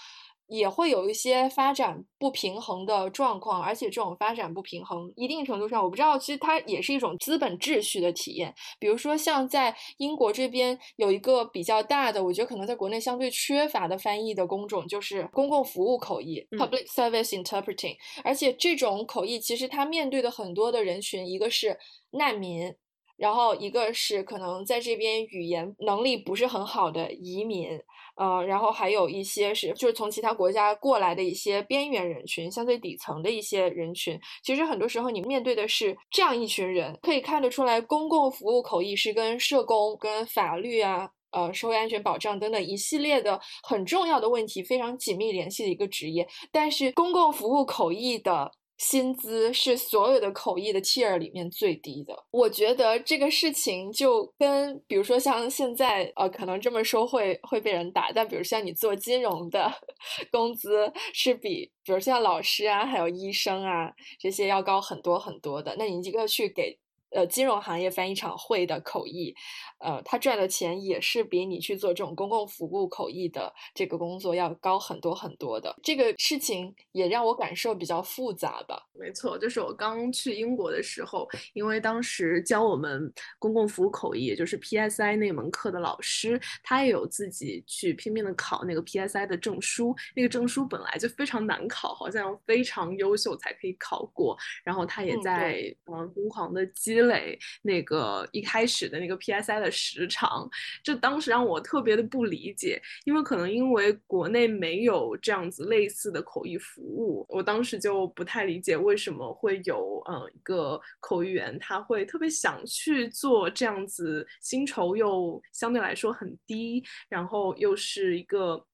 也会有一些发展不平衡的状况，而且这种发展不平衡，一定程度上，我不知道，其实它也是一种资本秩序的体验。比如说，像在英国这边有一个比较大的，我觉得可能在国内相对缺乏的翻译的工种，就是公共服务口译 （Public Service Interpreting）。而且这种口译其实它面对的很多的人群，一个是难民，然后一个是可能在这边语言能力不是很好的移民。呃，然后还有一些是就是从其他国家过来的一些边缘人群，相对底层的一些人群。其实很多时候你面对的是这样一群人，可以看得出来，公共服务口译是跟社工、跟法律啊、呃社会安全保障等等一系列的很重要的问题非常紧密联系的一个职业。但是公共服务口译的。薪资是所有的口译的 tier 里面最低的。我觉得这个事情就跟，比如说像现在，呃，可能这么说会会被人打，但比如像你做金融的 工资是比，比如像老师啊，还有医生啊这些要高很多很多的。那你一个去给。呃，金融行业翻译场会的口译，呃，他赚的钱也是比你去做这种公共服务口译的这个工作要高很多很多的。这个事情也让我感受比较复杂吧。没错，就是我刚去英国的时候，因为当时教我们公共服务口译，也就是 PSI 那门课的老师，他也有自己去拼命的考那个 PSI 的证书。那个证书本来就非常难考，好像非常优秀才可以考过。然后他也在嗯疯狂的积。累那个一开始的那个 PSI 的时长，就当时让我特别的不理解，因为可能因为国内没有这样子类似的口译服务，我当时就不太理解为什么会有嗯一个口译员他会特别想去做这样子，薪酬又相对来说很低，然后又是一个。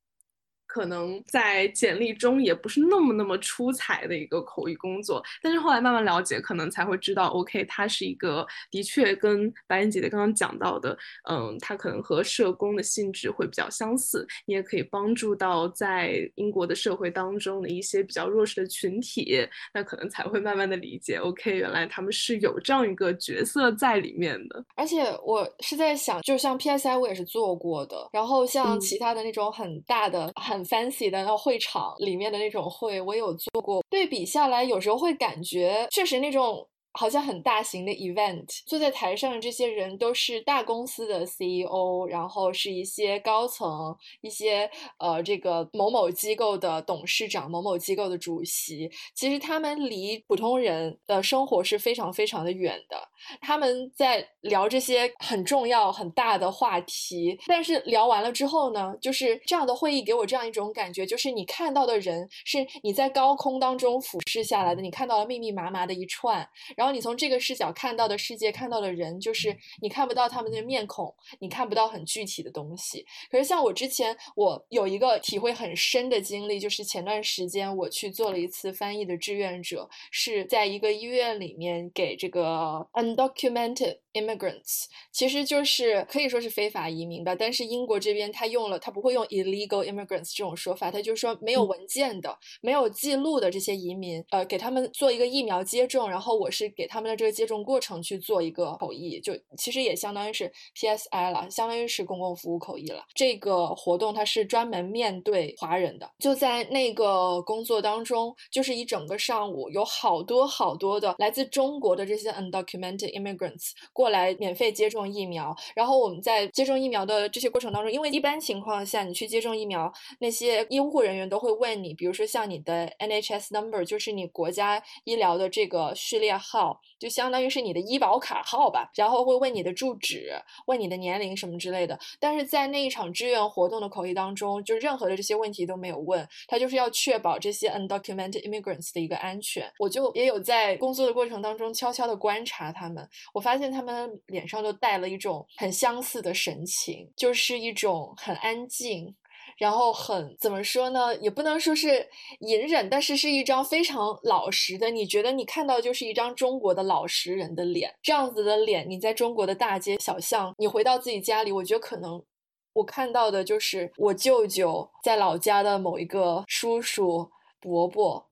可能在简历中也不是那么那么出彩的一个口译工作，但是后来慢慢了解，可能才会知道，OK，它是一个的确跟白岩姐姐刚刚讲到的，嗯，它可能和社工的性质会比较相似，你也可以帮助到在英国的社会当中的一些比较弱势的群体，那可能才会慢慢的理解，OK，原来他们是有这样一个角色在里面的。而且我是在想，就像 PSI 我也是做过的，然后像其他的那种很大的很。Fancy 的那会场里面的那种会，我有做过。对比下来，有时候会感觉确实那种。好像很大型的 event，坐在台上的这些人都是大公司的 CEO，然后是一些高层，一些呃这个某某机构的董事长，某某机构的主席。其实他们离普通人的生活是非常非常的远的。他们在聊这些很重要很大的话题，但是聊完了之后呢，就是这样的会议给我这样一种感觉，就是你看到的人是你在高空当中俯视下来的，你看到了密密麻麻的一串。然后你从这个视角看到的世界，看到的人，就是你看不到他们的面孔，你看不到很具体的东西。可是像我之前，我有一个体会很深的经历，就是前段时间我去做了一次翻译的志愿者，是在一个医院里面给这个 undocumented immigrants，其实就是可以说是非法移民吧。但是英国这边他用了，他不会用 illegal immigrants 这种说法，他就说没有文件的、没有记录的这些移民，呃，给他们做一个疫苗接种，然后我是给他们的这个接种过程去做一个口译，就其实也相当于是 PSI 了，相当于是公共服务口译了。这个活动它是专门面对华人的，就在那个工作当中，就是一整个上午有好多好多的来自中国的这些 undocumented immigrants 过来免费接种疫苗。然后我们在接种疫苗的这些过程当中，因为一般情况下你去接种疫苗，那些医护人员都会问你，比如说像你的 NHS number，就是你国家医疗的这个序列号，就相当于是你的医保卡号吧。然后会问你的住址，问你的年龄什么之类的。但是在那一场志愿活动的口译当中，就任何的这些问题都没有问，他就是要确保这些 undocumented immigrants 的一个安全。我就也有在工作的过程当中悄悄的观察他们，我发现他们脸上都带了一种很相似的神情，就是一种很安静。然后很怎么说呢？也不能说是隐忍，但是是一张非常老实的。你觉得你看到就是一张中国的老实人的脸，这样子的脸，你在中国的大街小巷，你回到自己家里，我觉得可能我看到的就是我舅舅在老家的某一个叔叔、伯伯、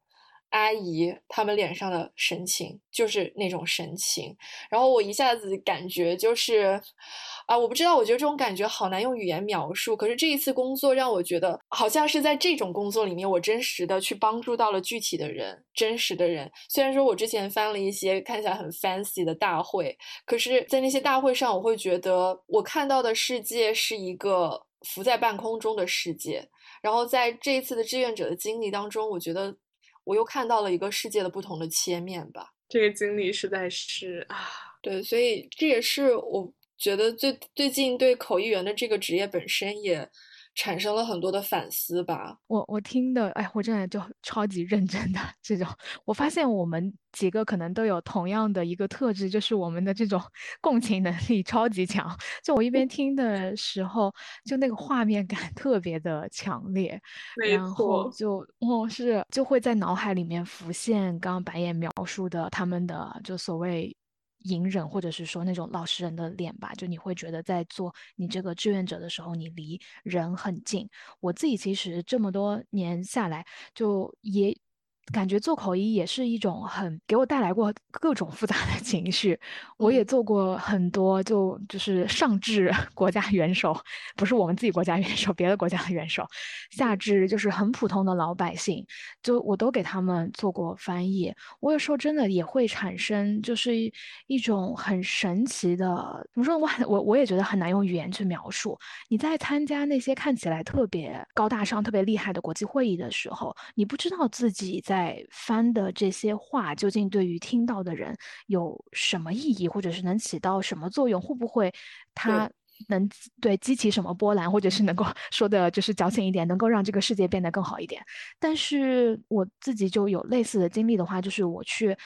阿姨他们脸上的神情，就是那种神情。然后我一下子感觉就是。啊，我不知道，我觉得这种感觉好难用语言描述。可是这一次工作让我觉得，好像是在这种工作里面，我真实的去帮助到了具体的人，真实的人。虽然说我之前翻了一些看起来很 fancy 的大会，可是，在那些大会上，我会觉得我看到的世界是一个浮在半空中的世界。然后在这一次的志愿者的经历当中，我觉得我又看到了一个世界的不同的切面吧。这个经历实在是啊，对，所以这也是我。觉得最最近对口译员的这个职业本身也产生了很多的反思吧。我我听的，哎，我真的就超级认真的这种。我发现我们几个可能都有同样的一个特质，就是我们的这种 共情能力超级强。就我一边听的时候，就那个画面感 特别的强烈，然后就哦是就会在脑海里面浮现刚刚白眼描述的他们的就所谓。隐忍，或者是说那种老实人的脸吧，就你会觉得在做你这个志愿者的时候，你离人很近。我自己其实这么多年下来，就也。感觉做口译也是一种很给我带来过各种复杂的情绪。我也做过很多，就就是上至 国家元首，不是我们自己国家元首，别的国家的元首；下至就是很普通的老百姓，就我都给他们做过翻译。我有时候真的也会产生，就是一种很神奇的，怎么说？我我我也觉得很难用语言去描述。你在参加那些看起来特别高大上、特别厉害的国际会议的时候，你不知道自己在。在翻的这些话，究竟对于听到的人有什么意义，或者是能起到什么作用？会不会它能对激起什么波澜，或者是能够 说的就是矫情一点，能够让这个世界变得更好一点？但是我自己就有类似的经历的话，就是我去。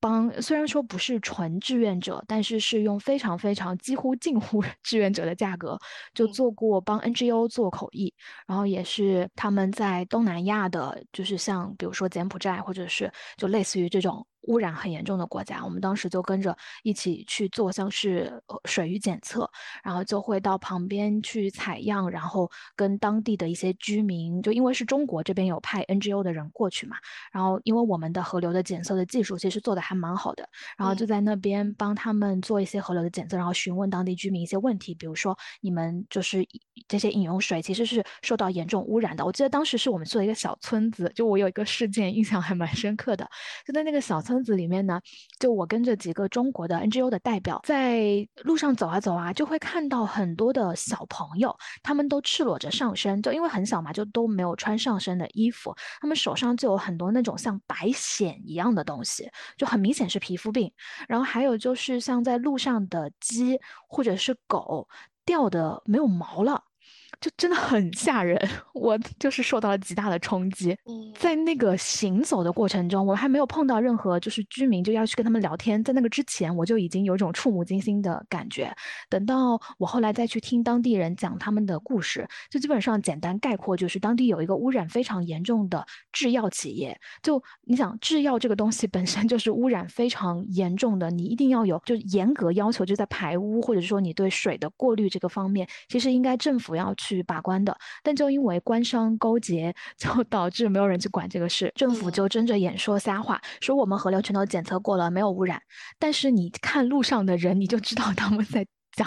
帮虽然说不是纯志愿者，但是是用非常非常几乎近乎 志愿者的价格，就做过帮 NGO 做口译，然后也是他们在东南亚的，就是像比如说柬埔寨，或者是就类似于这种。污染很严重的国家，我们当时就跟着一起去做，像是水域检测，然后就会到旁边去采样，然后跟当地的一些居民，就因为是中国这边有派 NGO 的人过去嘛，然后因为我们的河流的检测的技术其实做的还蛮好的，然后就在那边帮他们做一些河流的检测，然后询问当地居民一些问题，比如说你们就是这些饮用水其实是受到严重污染的。我记得当时是我们去了一个小村子，就我有一个事件印象还蛮深刻的，就在那个小村。村子里面呢，就我跟着几个中国的 NGO 的代表在路上走啊走啊，就会看到很多的小朋友，他们都赤裸着上身，就因为很小嘛，就都没有穿上身的衣服，他们手上就有很多那种像白癣一样的东西，就很明显是皮肤病。然后还有就是像在路上的鸡或者是狗掉的没有毛了。就真的很吓人，我就是受到了极大的冲击。在那个行走的过程中，我还没有碰到任何就是居民就要去跟他们聊天，在那个之前我就已经有一种触目惊心的感觉。等到我后来再去听当地人讲他们的故事，就基本上简单概括就是当地有一个污染非常严重的制药企业。就你想制药这个东西本身就是污染非常严重的，你一定要有就严格要求，就在排污或者说你对水的过滤这个方面，其实应该政府要去把关的。但就因为官商勾结，就 导致没有人去管这个事，政府就睁着眼说瞎话，说我们河流全都检测过了，没有污染。但是你看路上的人，你就知道他们在。讲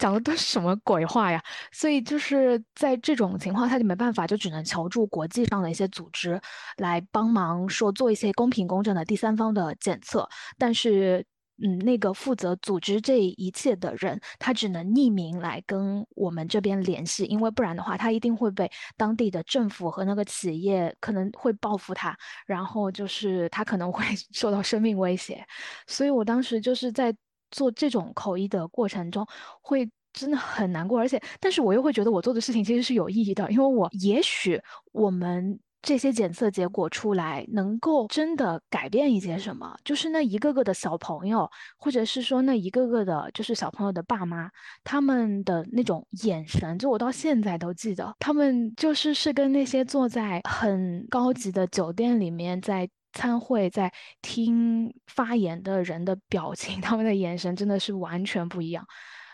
讲的都是什么鬼话呀？所以就是在这种情况，他就没办法，就只能求助国际上的一些组织来帮忙，说做一些公平公正的第三方的检测。但是，嗯，那个负责组织这一切的人，他只能匿名来跟我们这边联系，因为不然的话，他一定会被当地的政府和那个企业可能会报复他，然后就是他可能会 受到生命威胁。所以我当时就是在。做这种口译的过程中，会真的很难过，而且，但是我又会觉得我做的事情其实是有意义的，因为我也许我们这些检测结果出来，能够真的改变一些什么，就是那一个个的小朋友，或者是说那一个个的，就是小朋友的爸妈，他们的那种眼神，就我到现在都记得，他们就是是跟那些坐在很高级的酒店里面在。参会在听发言的人的表情，他们的眼神真的是完全不一样，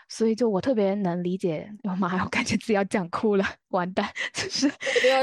所以就我特别能理解。我妈呀，我感觉自己要讲哭了，完蛋！就是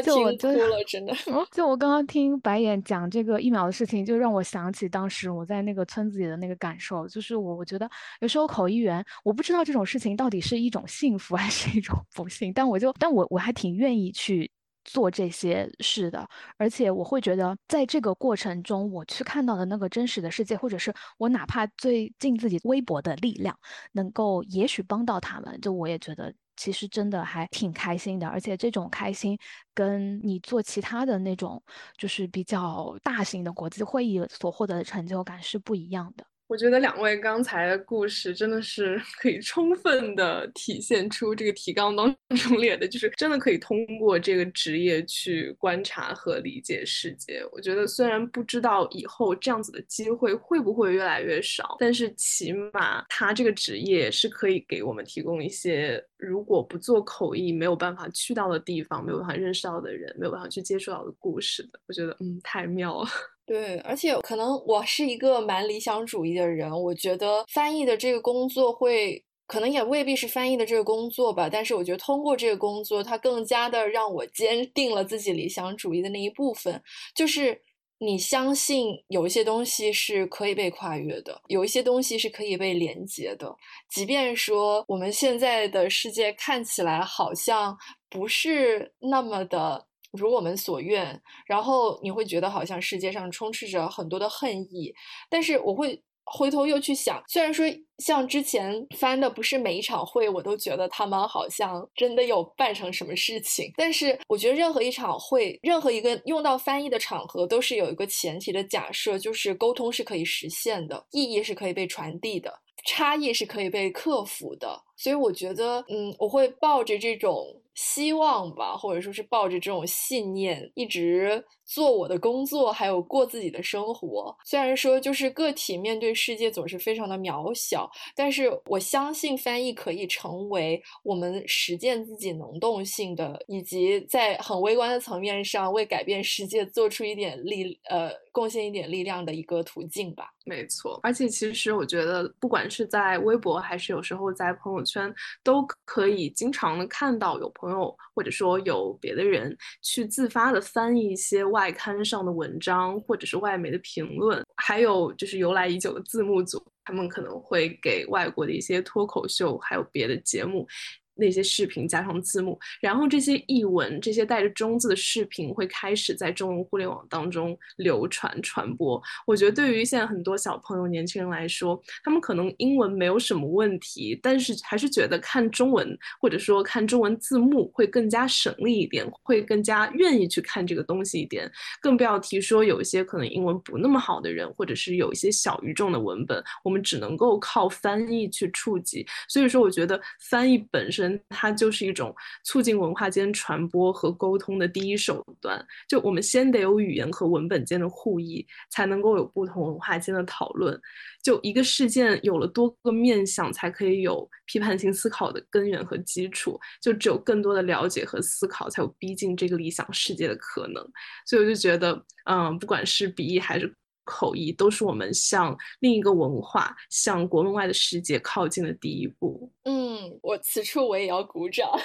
就我哭了，真的。就我刚刚听白眼讲这个疫苗的事情，就让我想起当时我在那个村子里的那个感受。就是我我觉得有时候口译员，我不知道这种事情到底是一种幸福还是一种不幸，但我就但我我还挺愿意去。做这些事的，而且我会觉得，在这个过程中，我去看到的那个真实的世界，或者是我哪怕最近自己微薄的力量，能够也许帮到他们，就我也觉得其实真的还挺开心的。而且这种开心，跟你做其他的那种就是比较大型的国际会议所获得的成就感是不一样的。我觉得两位刚才的故事真的是 可以充分的体现出这个提纲当中 列的，就是真的可以通过这个职业去观察和理解世界。我觉得虽然不知道以后这样子的机会会不会越来越少，但是起码他这个职业是可以给我们提供一些如果不做口译没有办法去到的地方，没有办法认识到的人，没有办法去接触到的故事的。我觉得嗯，太妙了。对，而且可能我是一个蛮理想主义的人，我觉得翻译的这个工作会，可能也未必是翻译的这个工作吧，但是我觉得通过这个工作，它更加的让我坚定了自己理想主义的那一部分，就是你相信有一些东西是可以被跨越的，有一些东西是可以被连接的，即便说我们现在的世界看起来好像不是那么的。如我们所愿，然后你会觉得好像世界上充斥着很多的恨意，但是我会回头又去想，虽然说像之前翻的不是每一场会，我都觉得他们好像真的有办成什么事情，但是我觉得任何一场会，任何一个用到翻译的场合，都是有一个前提的假设，就是沟通是可以实现的，意义是可以被传递的，差异是可以被克服的，所以我觉得，嗯，我会抱着这种。希望吧，或者说是抱着这种信念，一直做我的工作，还有过自己的生活。虽然说就是个体面对世界总是非常的渺小，但是我相信翻译可以成为我们实践自己能动性的，以及在很微观的层面上为改变世界做出一点力，呃，贡献一点力量的一个途径吧。没错，而且其实我觉得，不管是在微博，还是有时候在朋友圈，都可以经常的看到有朋友或者说有别的人去自发的翻译一些外刊上的文章，或者是外媒的评论，还有就是由来已久的字幕组，他们可能会给外国的一些脱口秀，还有别的节目。那些视频加上字幕，然后这些译文、这些带着中字的视频会开始在中文互联网当中流传传播。我觉得对于现在很多小朋友、年轻人来说，他们可能英文没有什么问题，但是还是觉得看中文或者说看中文字幕会更加省力一点，会更加愿意去看这个东西一点。更不要提说有一些可能英文不那么好的人，或者是有一些小语种的文本，我们只能够靠翻译去触及。所以说，我觉得翻译本身。身，它就是一种促进文化间传播和沟通的第一手段。就我们先得有语言和文本间的互译，才能够有不同文化间的讨论。就一个事件有了多个面向，才可以有批判性思考的根源和基础。就只有更多的了解和思考，才有逼近这个理想世界的可能。所以我就觉得，嗯，不管是笔译还是。口译都是我们向另一个文化、向国门外的世界靠近的第一步。嗯，我此处我也要鼓掌。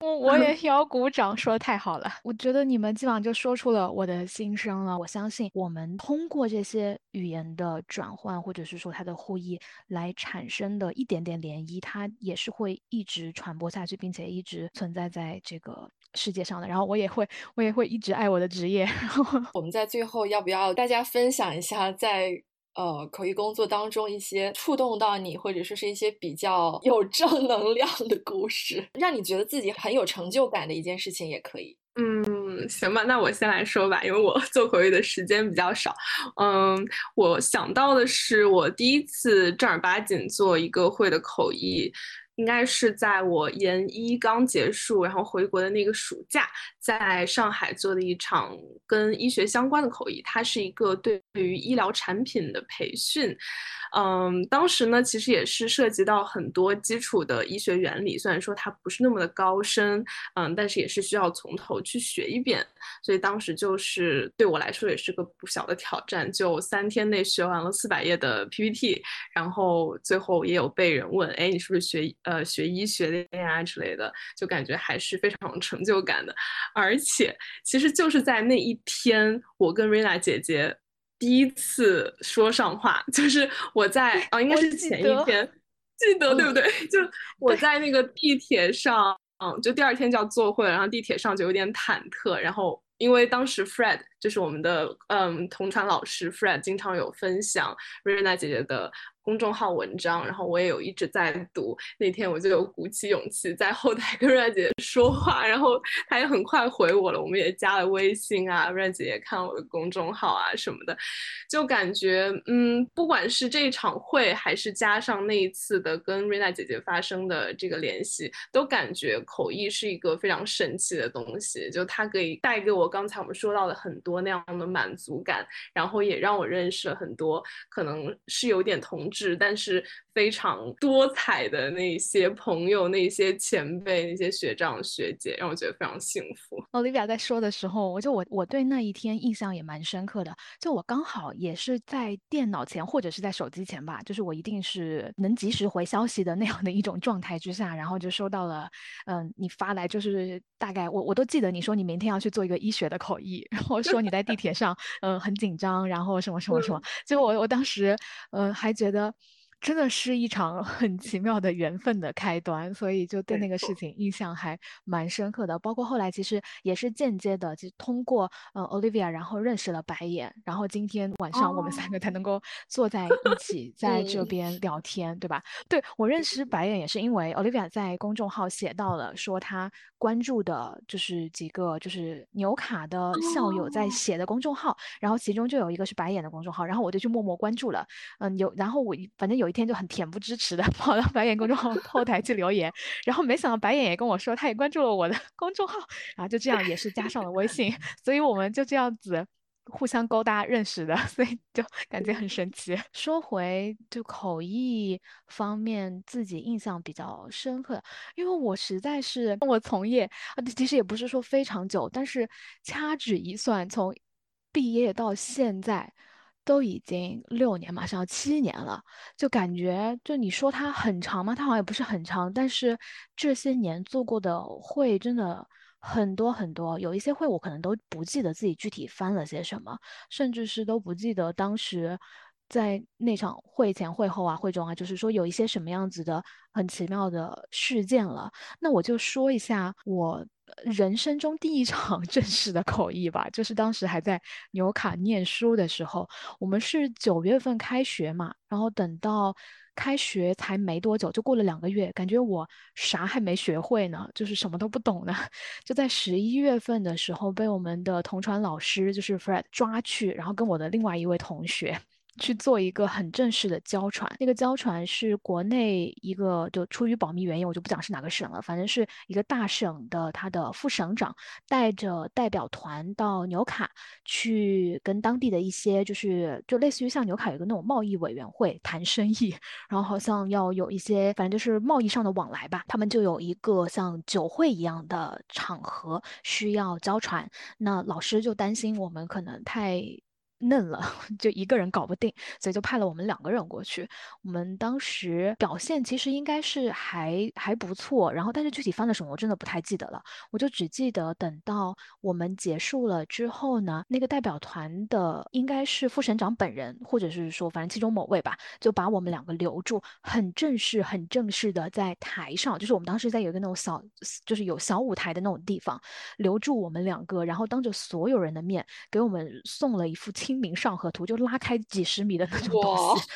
我我也要鼓掌，说的太好了。我觉得你们基本上就说出了我的心声了。我相信我们通过这些语言的转换，或者是说它的互译来产生的一点点涟漪，它也是会一直传播下去，并且一直存在在这个。世界上的，然后我也会，我也会一直爱我的职业。我们在最后要不要大家分享一下，在呃口译工作当中一些触动到你，或者说是一些比较有正能量的故事，让你觉得自己很有成就感的一件事情也可以。嗯，行吧，那我先来说吧，因为我 做口译的时间比较少。嗯，我想到的是我第一次正儿八经做一个会的口译。应该是在我研一刚结束，然后回国的那个暑假，在上海做的一场跟医学相关的口译，它是一个对于医疗产品的培训。嗯，当时呢，其实也是涉及到很多基础的医学原理，虽然说它不是那么的高深，嗯，但是也是需要从头去学一遍。所以当时就是对我来说也是个不小的挑战，就三天内学完了四百页的 PPT，然后最后也有被人问，哎，你是不是学呃学医学的呀之类的，就感觉还是非常有成就感的。而且其实就是在那一天，我跟瑞娜姐姐。第一次说上话，就是我在啊，应该是前一天，记得对不对？就我在那个地铁上，嗯，就第二天就要坐会，然后地铁上就有点忐忑，然后因为当时 Fred 就是我们的嗯同传老师，Fred 经常有分享瑞瑞娜姐姐的。公众号文章，然后我也有一直在读。那天我就有鼓起勇气在后台跟瑞姐说话，然后她也很快回我了。我们也加了微信啊，瑞姐也看我的公众号啊什么的，就感觉嗯，不管是这一场会，还是加上那一次的跟瑞娜姐姐发生的这个联系，都感觉口译是一个非常神奇的东西。就它可以带给我刚才我们说到的很多那样的满足感，然后也让我认识了很多可能是有点同。但是非常多彩的那些朋友、那些前辈、那些学长学姐，让我觉得非常幸福。Olivia 在说的时候，我就我我对那一天印象也蛮深刻的。就我刚好也是在电脑前或者是在手机前吧，就是我一定是能及时回消息的那样的一种状态之下，然后就收到了，嗯，你发来就是大概我我都记得你说你明天要去做一个医学的口译，然后说你在地铁上，嗯，很紧张，然后什么什么什么，就我我当时，嗯，还觉得。真的是一场很奇妙的缘分的开端，所以就对那个事情印象还蛮深刻的。包括后来其实也是间接的，就通过呃 Olivia，然后认识了白眼，然后今天晚上我们三个才能够坐在一起在这边聊天，对吧？对我认识白眼也是因为 Olivia 在公众号写到了说他关注的就是几个就是纽卡的校友在写的公众号，然后其中就有一个是白眼的公众号，然后我就去默默关注了，嗯，有然后我反正有一。天就很恬不知耻的 跑到白眼公众号后台去留言，然后没想到白眼也跟我说他也关注了我的 公众号，然后就这样也是加上了微信，所以我们就这样子互相勾搭认识的，所以就感觉很神奇。说回就口译方面，自己印象比较深刻，因为我实在是我从业啊，其实也不是说非常久，但是掐指一算，从毕业到现在。都已经六年，马上要七年了，就感觉就你说它很长吗？它好像也不是很长，但是这些年做过的会真的很多很多，有一些会我可能都不记得自己具体翻了些什么，甚至是都不记得当时在那场会前、会后啊、会中啊，就是说有一些什么样子的很奇妙的事件了。那我就说一下我。人生中第一场 正式的口译吧，就是当时还在纽卡念书的时候，我们是九月份开学嘛，然后等到开学才没多久，就过了两个月，感觉我啥还没学会呢，就是什么都不懂呢，就在十一月份的时候被我们的同传老师就是 Fred 抓去，然后跟我的另外一位同学。去做一个很正式的交传。那个交传是国内一个，就出于保密原因，我就不讲是哪个省了，反正是一个大省的他的副省长带着代表团到纽卡去跟当地的一些，就是就类似于像纽卡有个那种贸易委员会谈生意，然后好像要有一些，反正就是贸易上的往来吧。他们就有一个像酒会一样的场合需要交传，那老师就担心我们可能太。嫩了，就一个人搞不定，所以就派了我们两个人过去。我们当时表现其实应该是还还不错，然后但是具体翻了什么我真的不太记得了。我就只记得等到我们结束了之后呢，那个代表团的应该是副省长本人，或者是说反正其中某位吧，就把我们两个留住，很正式、很正式的在台上，就是我们当时在有一个那种小，就是有小舞台的那种地方留住我们两个，然后当着所有人的面给我们送了一副亲。清明上河图就拉开几十米的那种东西，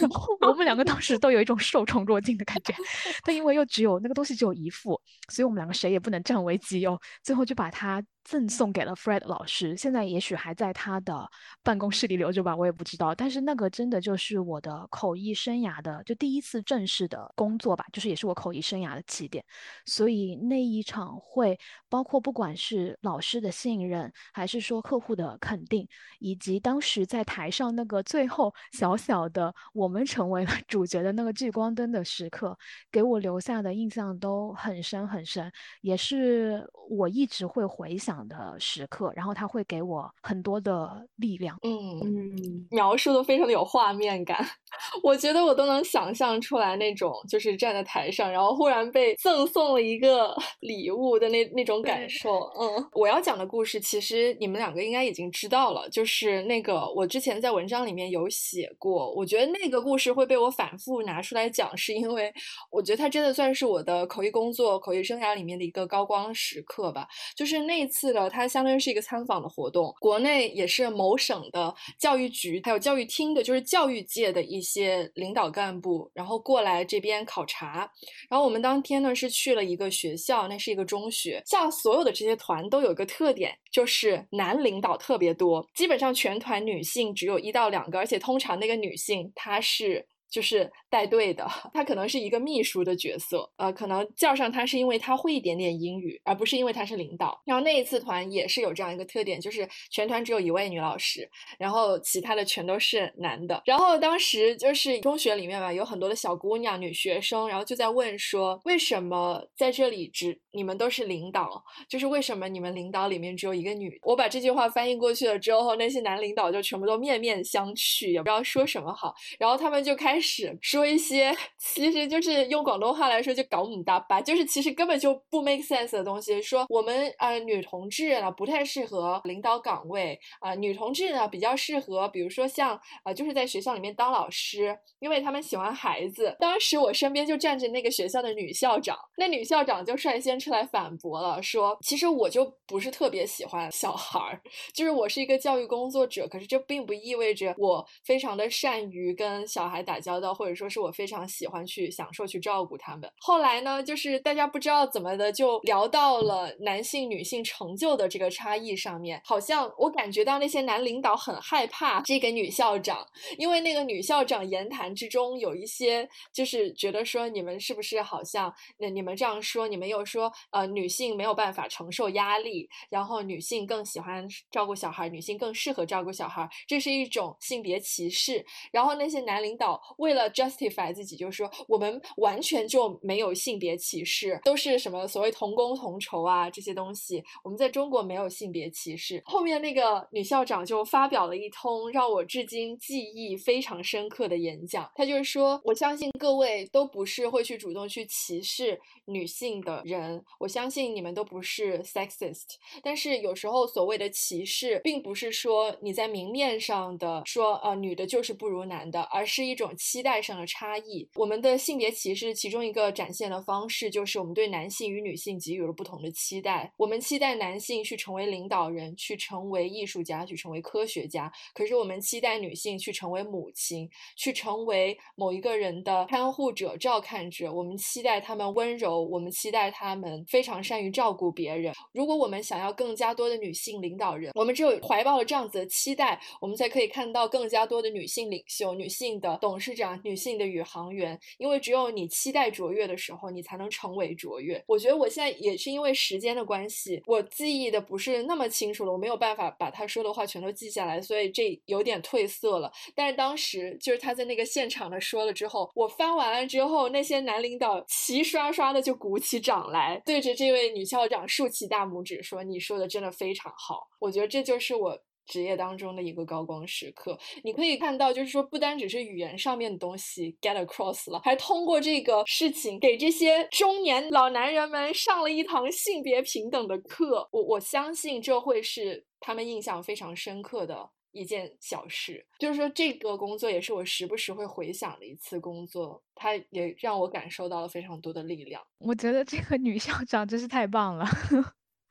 然后我们两个当时都有一种受宠若惊的感觉，但因为又只有那个东西只有一副，所以我们两个谁也不能占为己有，最后就把它。赠送给了 Fred 老师，现在也许还在他的办公室里留着吧，我也不知道。但是那个真的就是我的口译生涯的就第一次正式的工作吧，就是也是我口译生涯的起点。所以那一场会，包括不管是老师的信任，还是说客户的肯定，以及当时在台上那个最后小小的我们成为了 主角的那个聚光灯的时刻，给我留下的印象都很深很深，也是我一直会回想。的时刻，然后他会给我很多的力量。嗯嗯，描述的非常的有画面感，我觉得我都能想象出来那种就是站在台上，然后忽然被赠送了一个 礼物的那那种感受。嗯，我要讲的故事其实你们两个应该已经知道了，就是那个我之前在文章里面有写过。我觉得那个故事会被我反复拿出来讲，是因为我觉得它真的算是我的口译工作、口译生涯里面的一个高光时刻吧。就是那次。次的，它相当于是一个参访的活动，国内也是某省的教育局，还有教育厅的，就是教育界的一些领导干部，然后过来这边考察。然后我们当天呢是去了一个学校，那是一个中学。像所有的这些团都有一个特点，就是男领导特别多，基本上全团女性只有一到两个，而且通常那个女性她是。就是带队的，他可能是一个秘书的角色，呃，可能叫上他是因为他会一点点英语，而不是因为他是领导。然后那一次团也是有这样一个特点，就是全团只有一位女老师，然后其他的全都是男的。然后当时就是中学里面吧，有很多的小姑娘、女学生，然后就在问说，为什么在这里只你们都是领导，就是为什么你们领导里面只有一个女？我把这句话翻译过去了之后，那些男领导就全部都面面相觑，也不知道说什么好。然后他们就开始。是说一些，其实就是用广东话来说就搞唔搭吧，就是其实根本就不 make sense 的东西。说我们呃女同志呢不太适合领导岗位啊，女同志呢比较适合，比如说像啊就是在学校里面当老师，因为他们喜欢孩子。当时我身边就站着那个学校的女校长，那女校长就率先出来反驳了，说其实我就不是特别喜欢小孩儿，就是我是一个教育工作者，可是这并不意味着我非常的善于跟小孩打交。交或者说是我非常喜欢去享受去照顾他们。后来呢，就是大家不知道怎么的就聊到了男性女性成就的这个差异上面，好像我感觉到那些男领导很害怕这个女校长，因为那个女校长言谈之中有一些就是觉得说你们是不是好像那你们这样说，你们又说呃女性没有办法承受压力，然后女性更喜欢照顾小孩，女性更适合照顾小孩，这是一种性别歧视。然后那些男领导。为了 justify 自己，就是说我们完全就没有性别歧视，都是什么所谓同工同酬啊这些东西，我们在中国没有性别歧视。后面那个女校长就发表了一通让我至今记忆非常深刻的演讲，她就是说，我相信各位都不是会去主动去歧视女性的人，我相信你们都不是 sexist，但是有时候所谓的歧视，并不是说你在明面上的说，呃，女的就是不如男的，而是一种。期待上的差异。我们的性别歧视其中一个展现的方式，就是我们对男性与女性给予了不同的期待。我们期待男性去成为领导人，去成为艺术家，去成为科学家。可是我们期待女性去成为母亲，去成为某一个人的看护者、照看者。我们期待他们温柔，我们期待他们非常善于照顾别人。如果我们想要更加多的女性领导人，我们只有怀抱了这样子的期待，我们才可以看到更加多的女性领袖、女性的董事长、女性的宇航员。因为只有你期待卓越的时候，你才能成为卓越。我觉得我现在也是因为时间的关系，我记忆的不是那么清楚了，我没有办法把他说的话全都记下来，所以这有点褪色了。但是当时就是他在那个现场的说了之后，我翻完了之后，那些男领导齐刷刷的就鼓起掌来，对着这位女校长竖起大拇指说：“你说的真的非常好。”我觉得这就是我职业当中的一个高光时刻。你可以看到，就是说不单只是语言上面的东西 get across 了，还通过这个事情给这些中年老男人们上了一堂性别平等的课。我我相信这会是他们印象非常深刻的。一件小事，就是说这个工作也是我时不时会回想的一次工作，它也让我感受到了非常多的力量。我觉得这个女校长真是太棒了。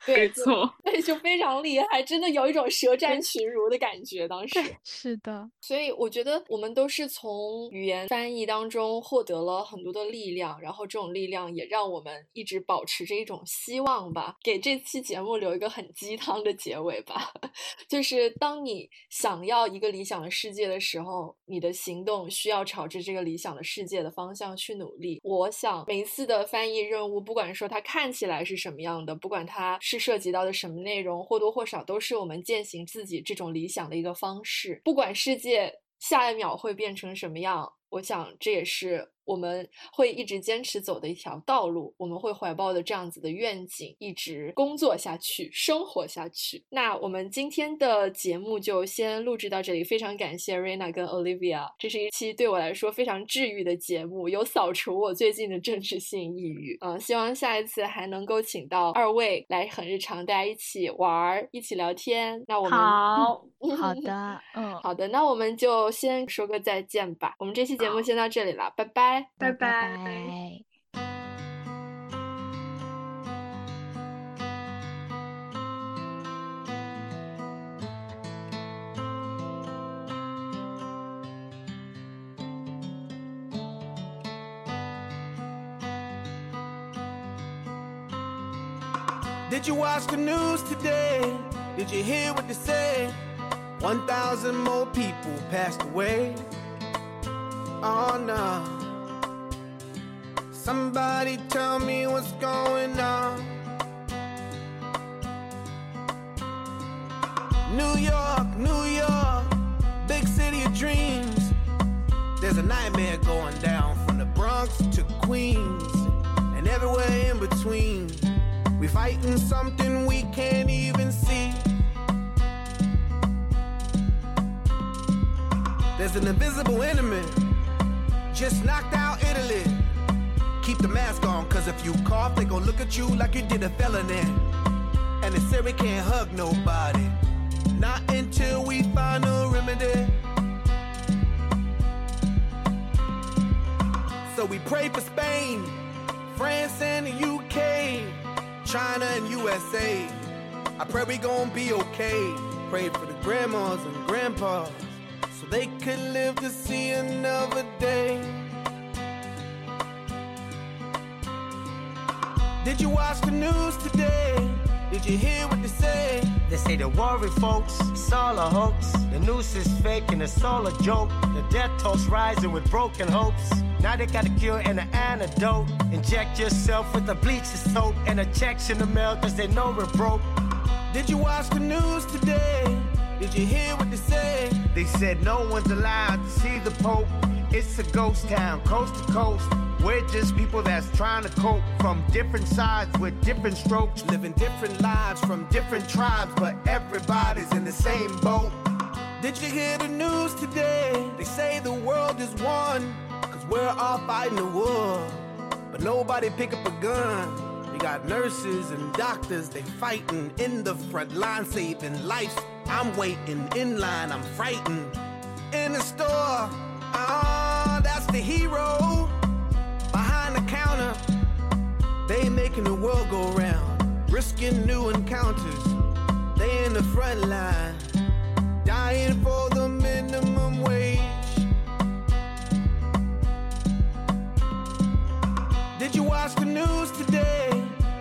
没错，对，就非常厉害，真的有一种舌战群儒的感觉。当时是的，所以我觉得我们都是从语言翻译当中获得了很多的力量，然后这种力量也让我们一直保持着一种希望吧。给这期节目留一个很鸡汤的结尾吧，就是当你想要一个理想的世界的时候，你的行动需要朝着这个理想的世界的方向去努力。我想每一次的翻译任务，不管说它看起来是什么样的，不管它。是涉及到的什么内容，或多或少都是我们践行自己这种理想的一个方式。不管世界下一秒会变成什么样，我想这也是。我们会一直坚持走的一条道路，我们会怀抱的这样子的愿景，一直工作下去，生活下去。那我们今天的节目就先录制到这里，非常感谢 Rena 跟 Olivia，这是一期对我来说非常治愈的节目，有扫除我最近的政治性抑郁。嗯，希望下一次还能够请到二位来很日常，大家一起玩，一起聊天。那我们好 好的，嗯，好的，那我们就先说个再见吧。我们这期节目先到这里了，拜拜。拜拜。Did you watch the news today? Did you hear what they say? 1,000 more people passed away. Oh no. Somebody tell me what's going on. New York, New York, big city of dreams. There's a nightmare going down from the Bronx to Queens and everywhere in between. We fighting something we can't even see. There's an invisible enemy just knocked out. Keep the mask on, cause if you cough, they gon' look at you like you did a felony. And they say we can't hug nobody. Not until we find a remedy. So we pray for Spain, France and the UK, China and USA. I pray we gon' be okay. Pray for the grandmas and grandpas so they could live to see another day. Did you watch the news today? Did you hear what they say? They say the worry, folks, it's all a hoax. The news is fake and it's all a joke. The death toll's rising with broken hopes. Now they got a cure and an antidote. Inject yourself with a bleach of soap and a checks in the mail cause they know we're broke. Did you watch the news today? Did you hear what they say? They said no one's allowed to see the Pope. It's a ghost town, coast to coast. We're just people that's trying to cope from different sides with different strokes, living different lives from different tribes, but everybody's in the same boat. Did you hear the news today? They say the world is one, cause we're all fighting a war. But nobody pick up a gun. We got nurses and doctors, they fighting in the front line, saving lives. I'm waiting in line, I'm frightened. In the store, ah, risking new encounters. They in the front line, dying for the minimum wage. Did you watch the news today?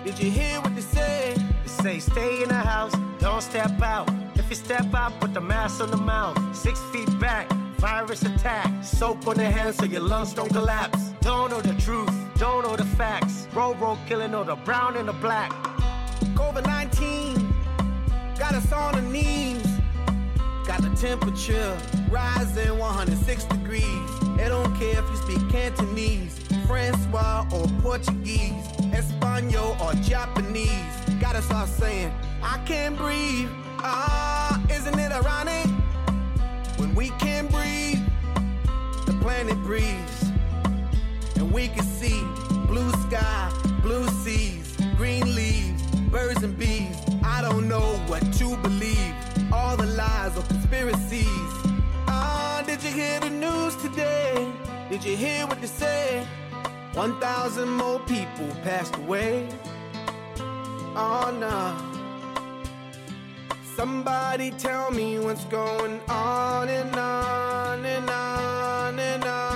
Did you hear what they say? They say stay in the house, don't step out. If you step out, put the mask on the mouth. Six feet back, virus attack. Soap on the hands so your lungs don't collapse. Don't know the truth, don't know the facts. Road killing all the brown and the black. COVID 19 got us on the knees. Got the temperature rising 106 degrees. They don't care if you speak Cantonese, Francois, or Portuguese, Espanol, or Japanese. Got us all saying, I can't breathe. Ah, isn't it ironic? When we can't breathe, the planet breathes. And we can see blue sky, blue seas, green leaves, birds and bees. I don't know what to believe. All the lies or conspiracies. Ah, did you hear the news today? Did you hear what they say? 1,000 more people passed away. Oh no. Somebody tell me what's going on and on and on and on.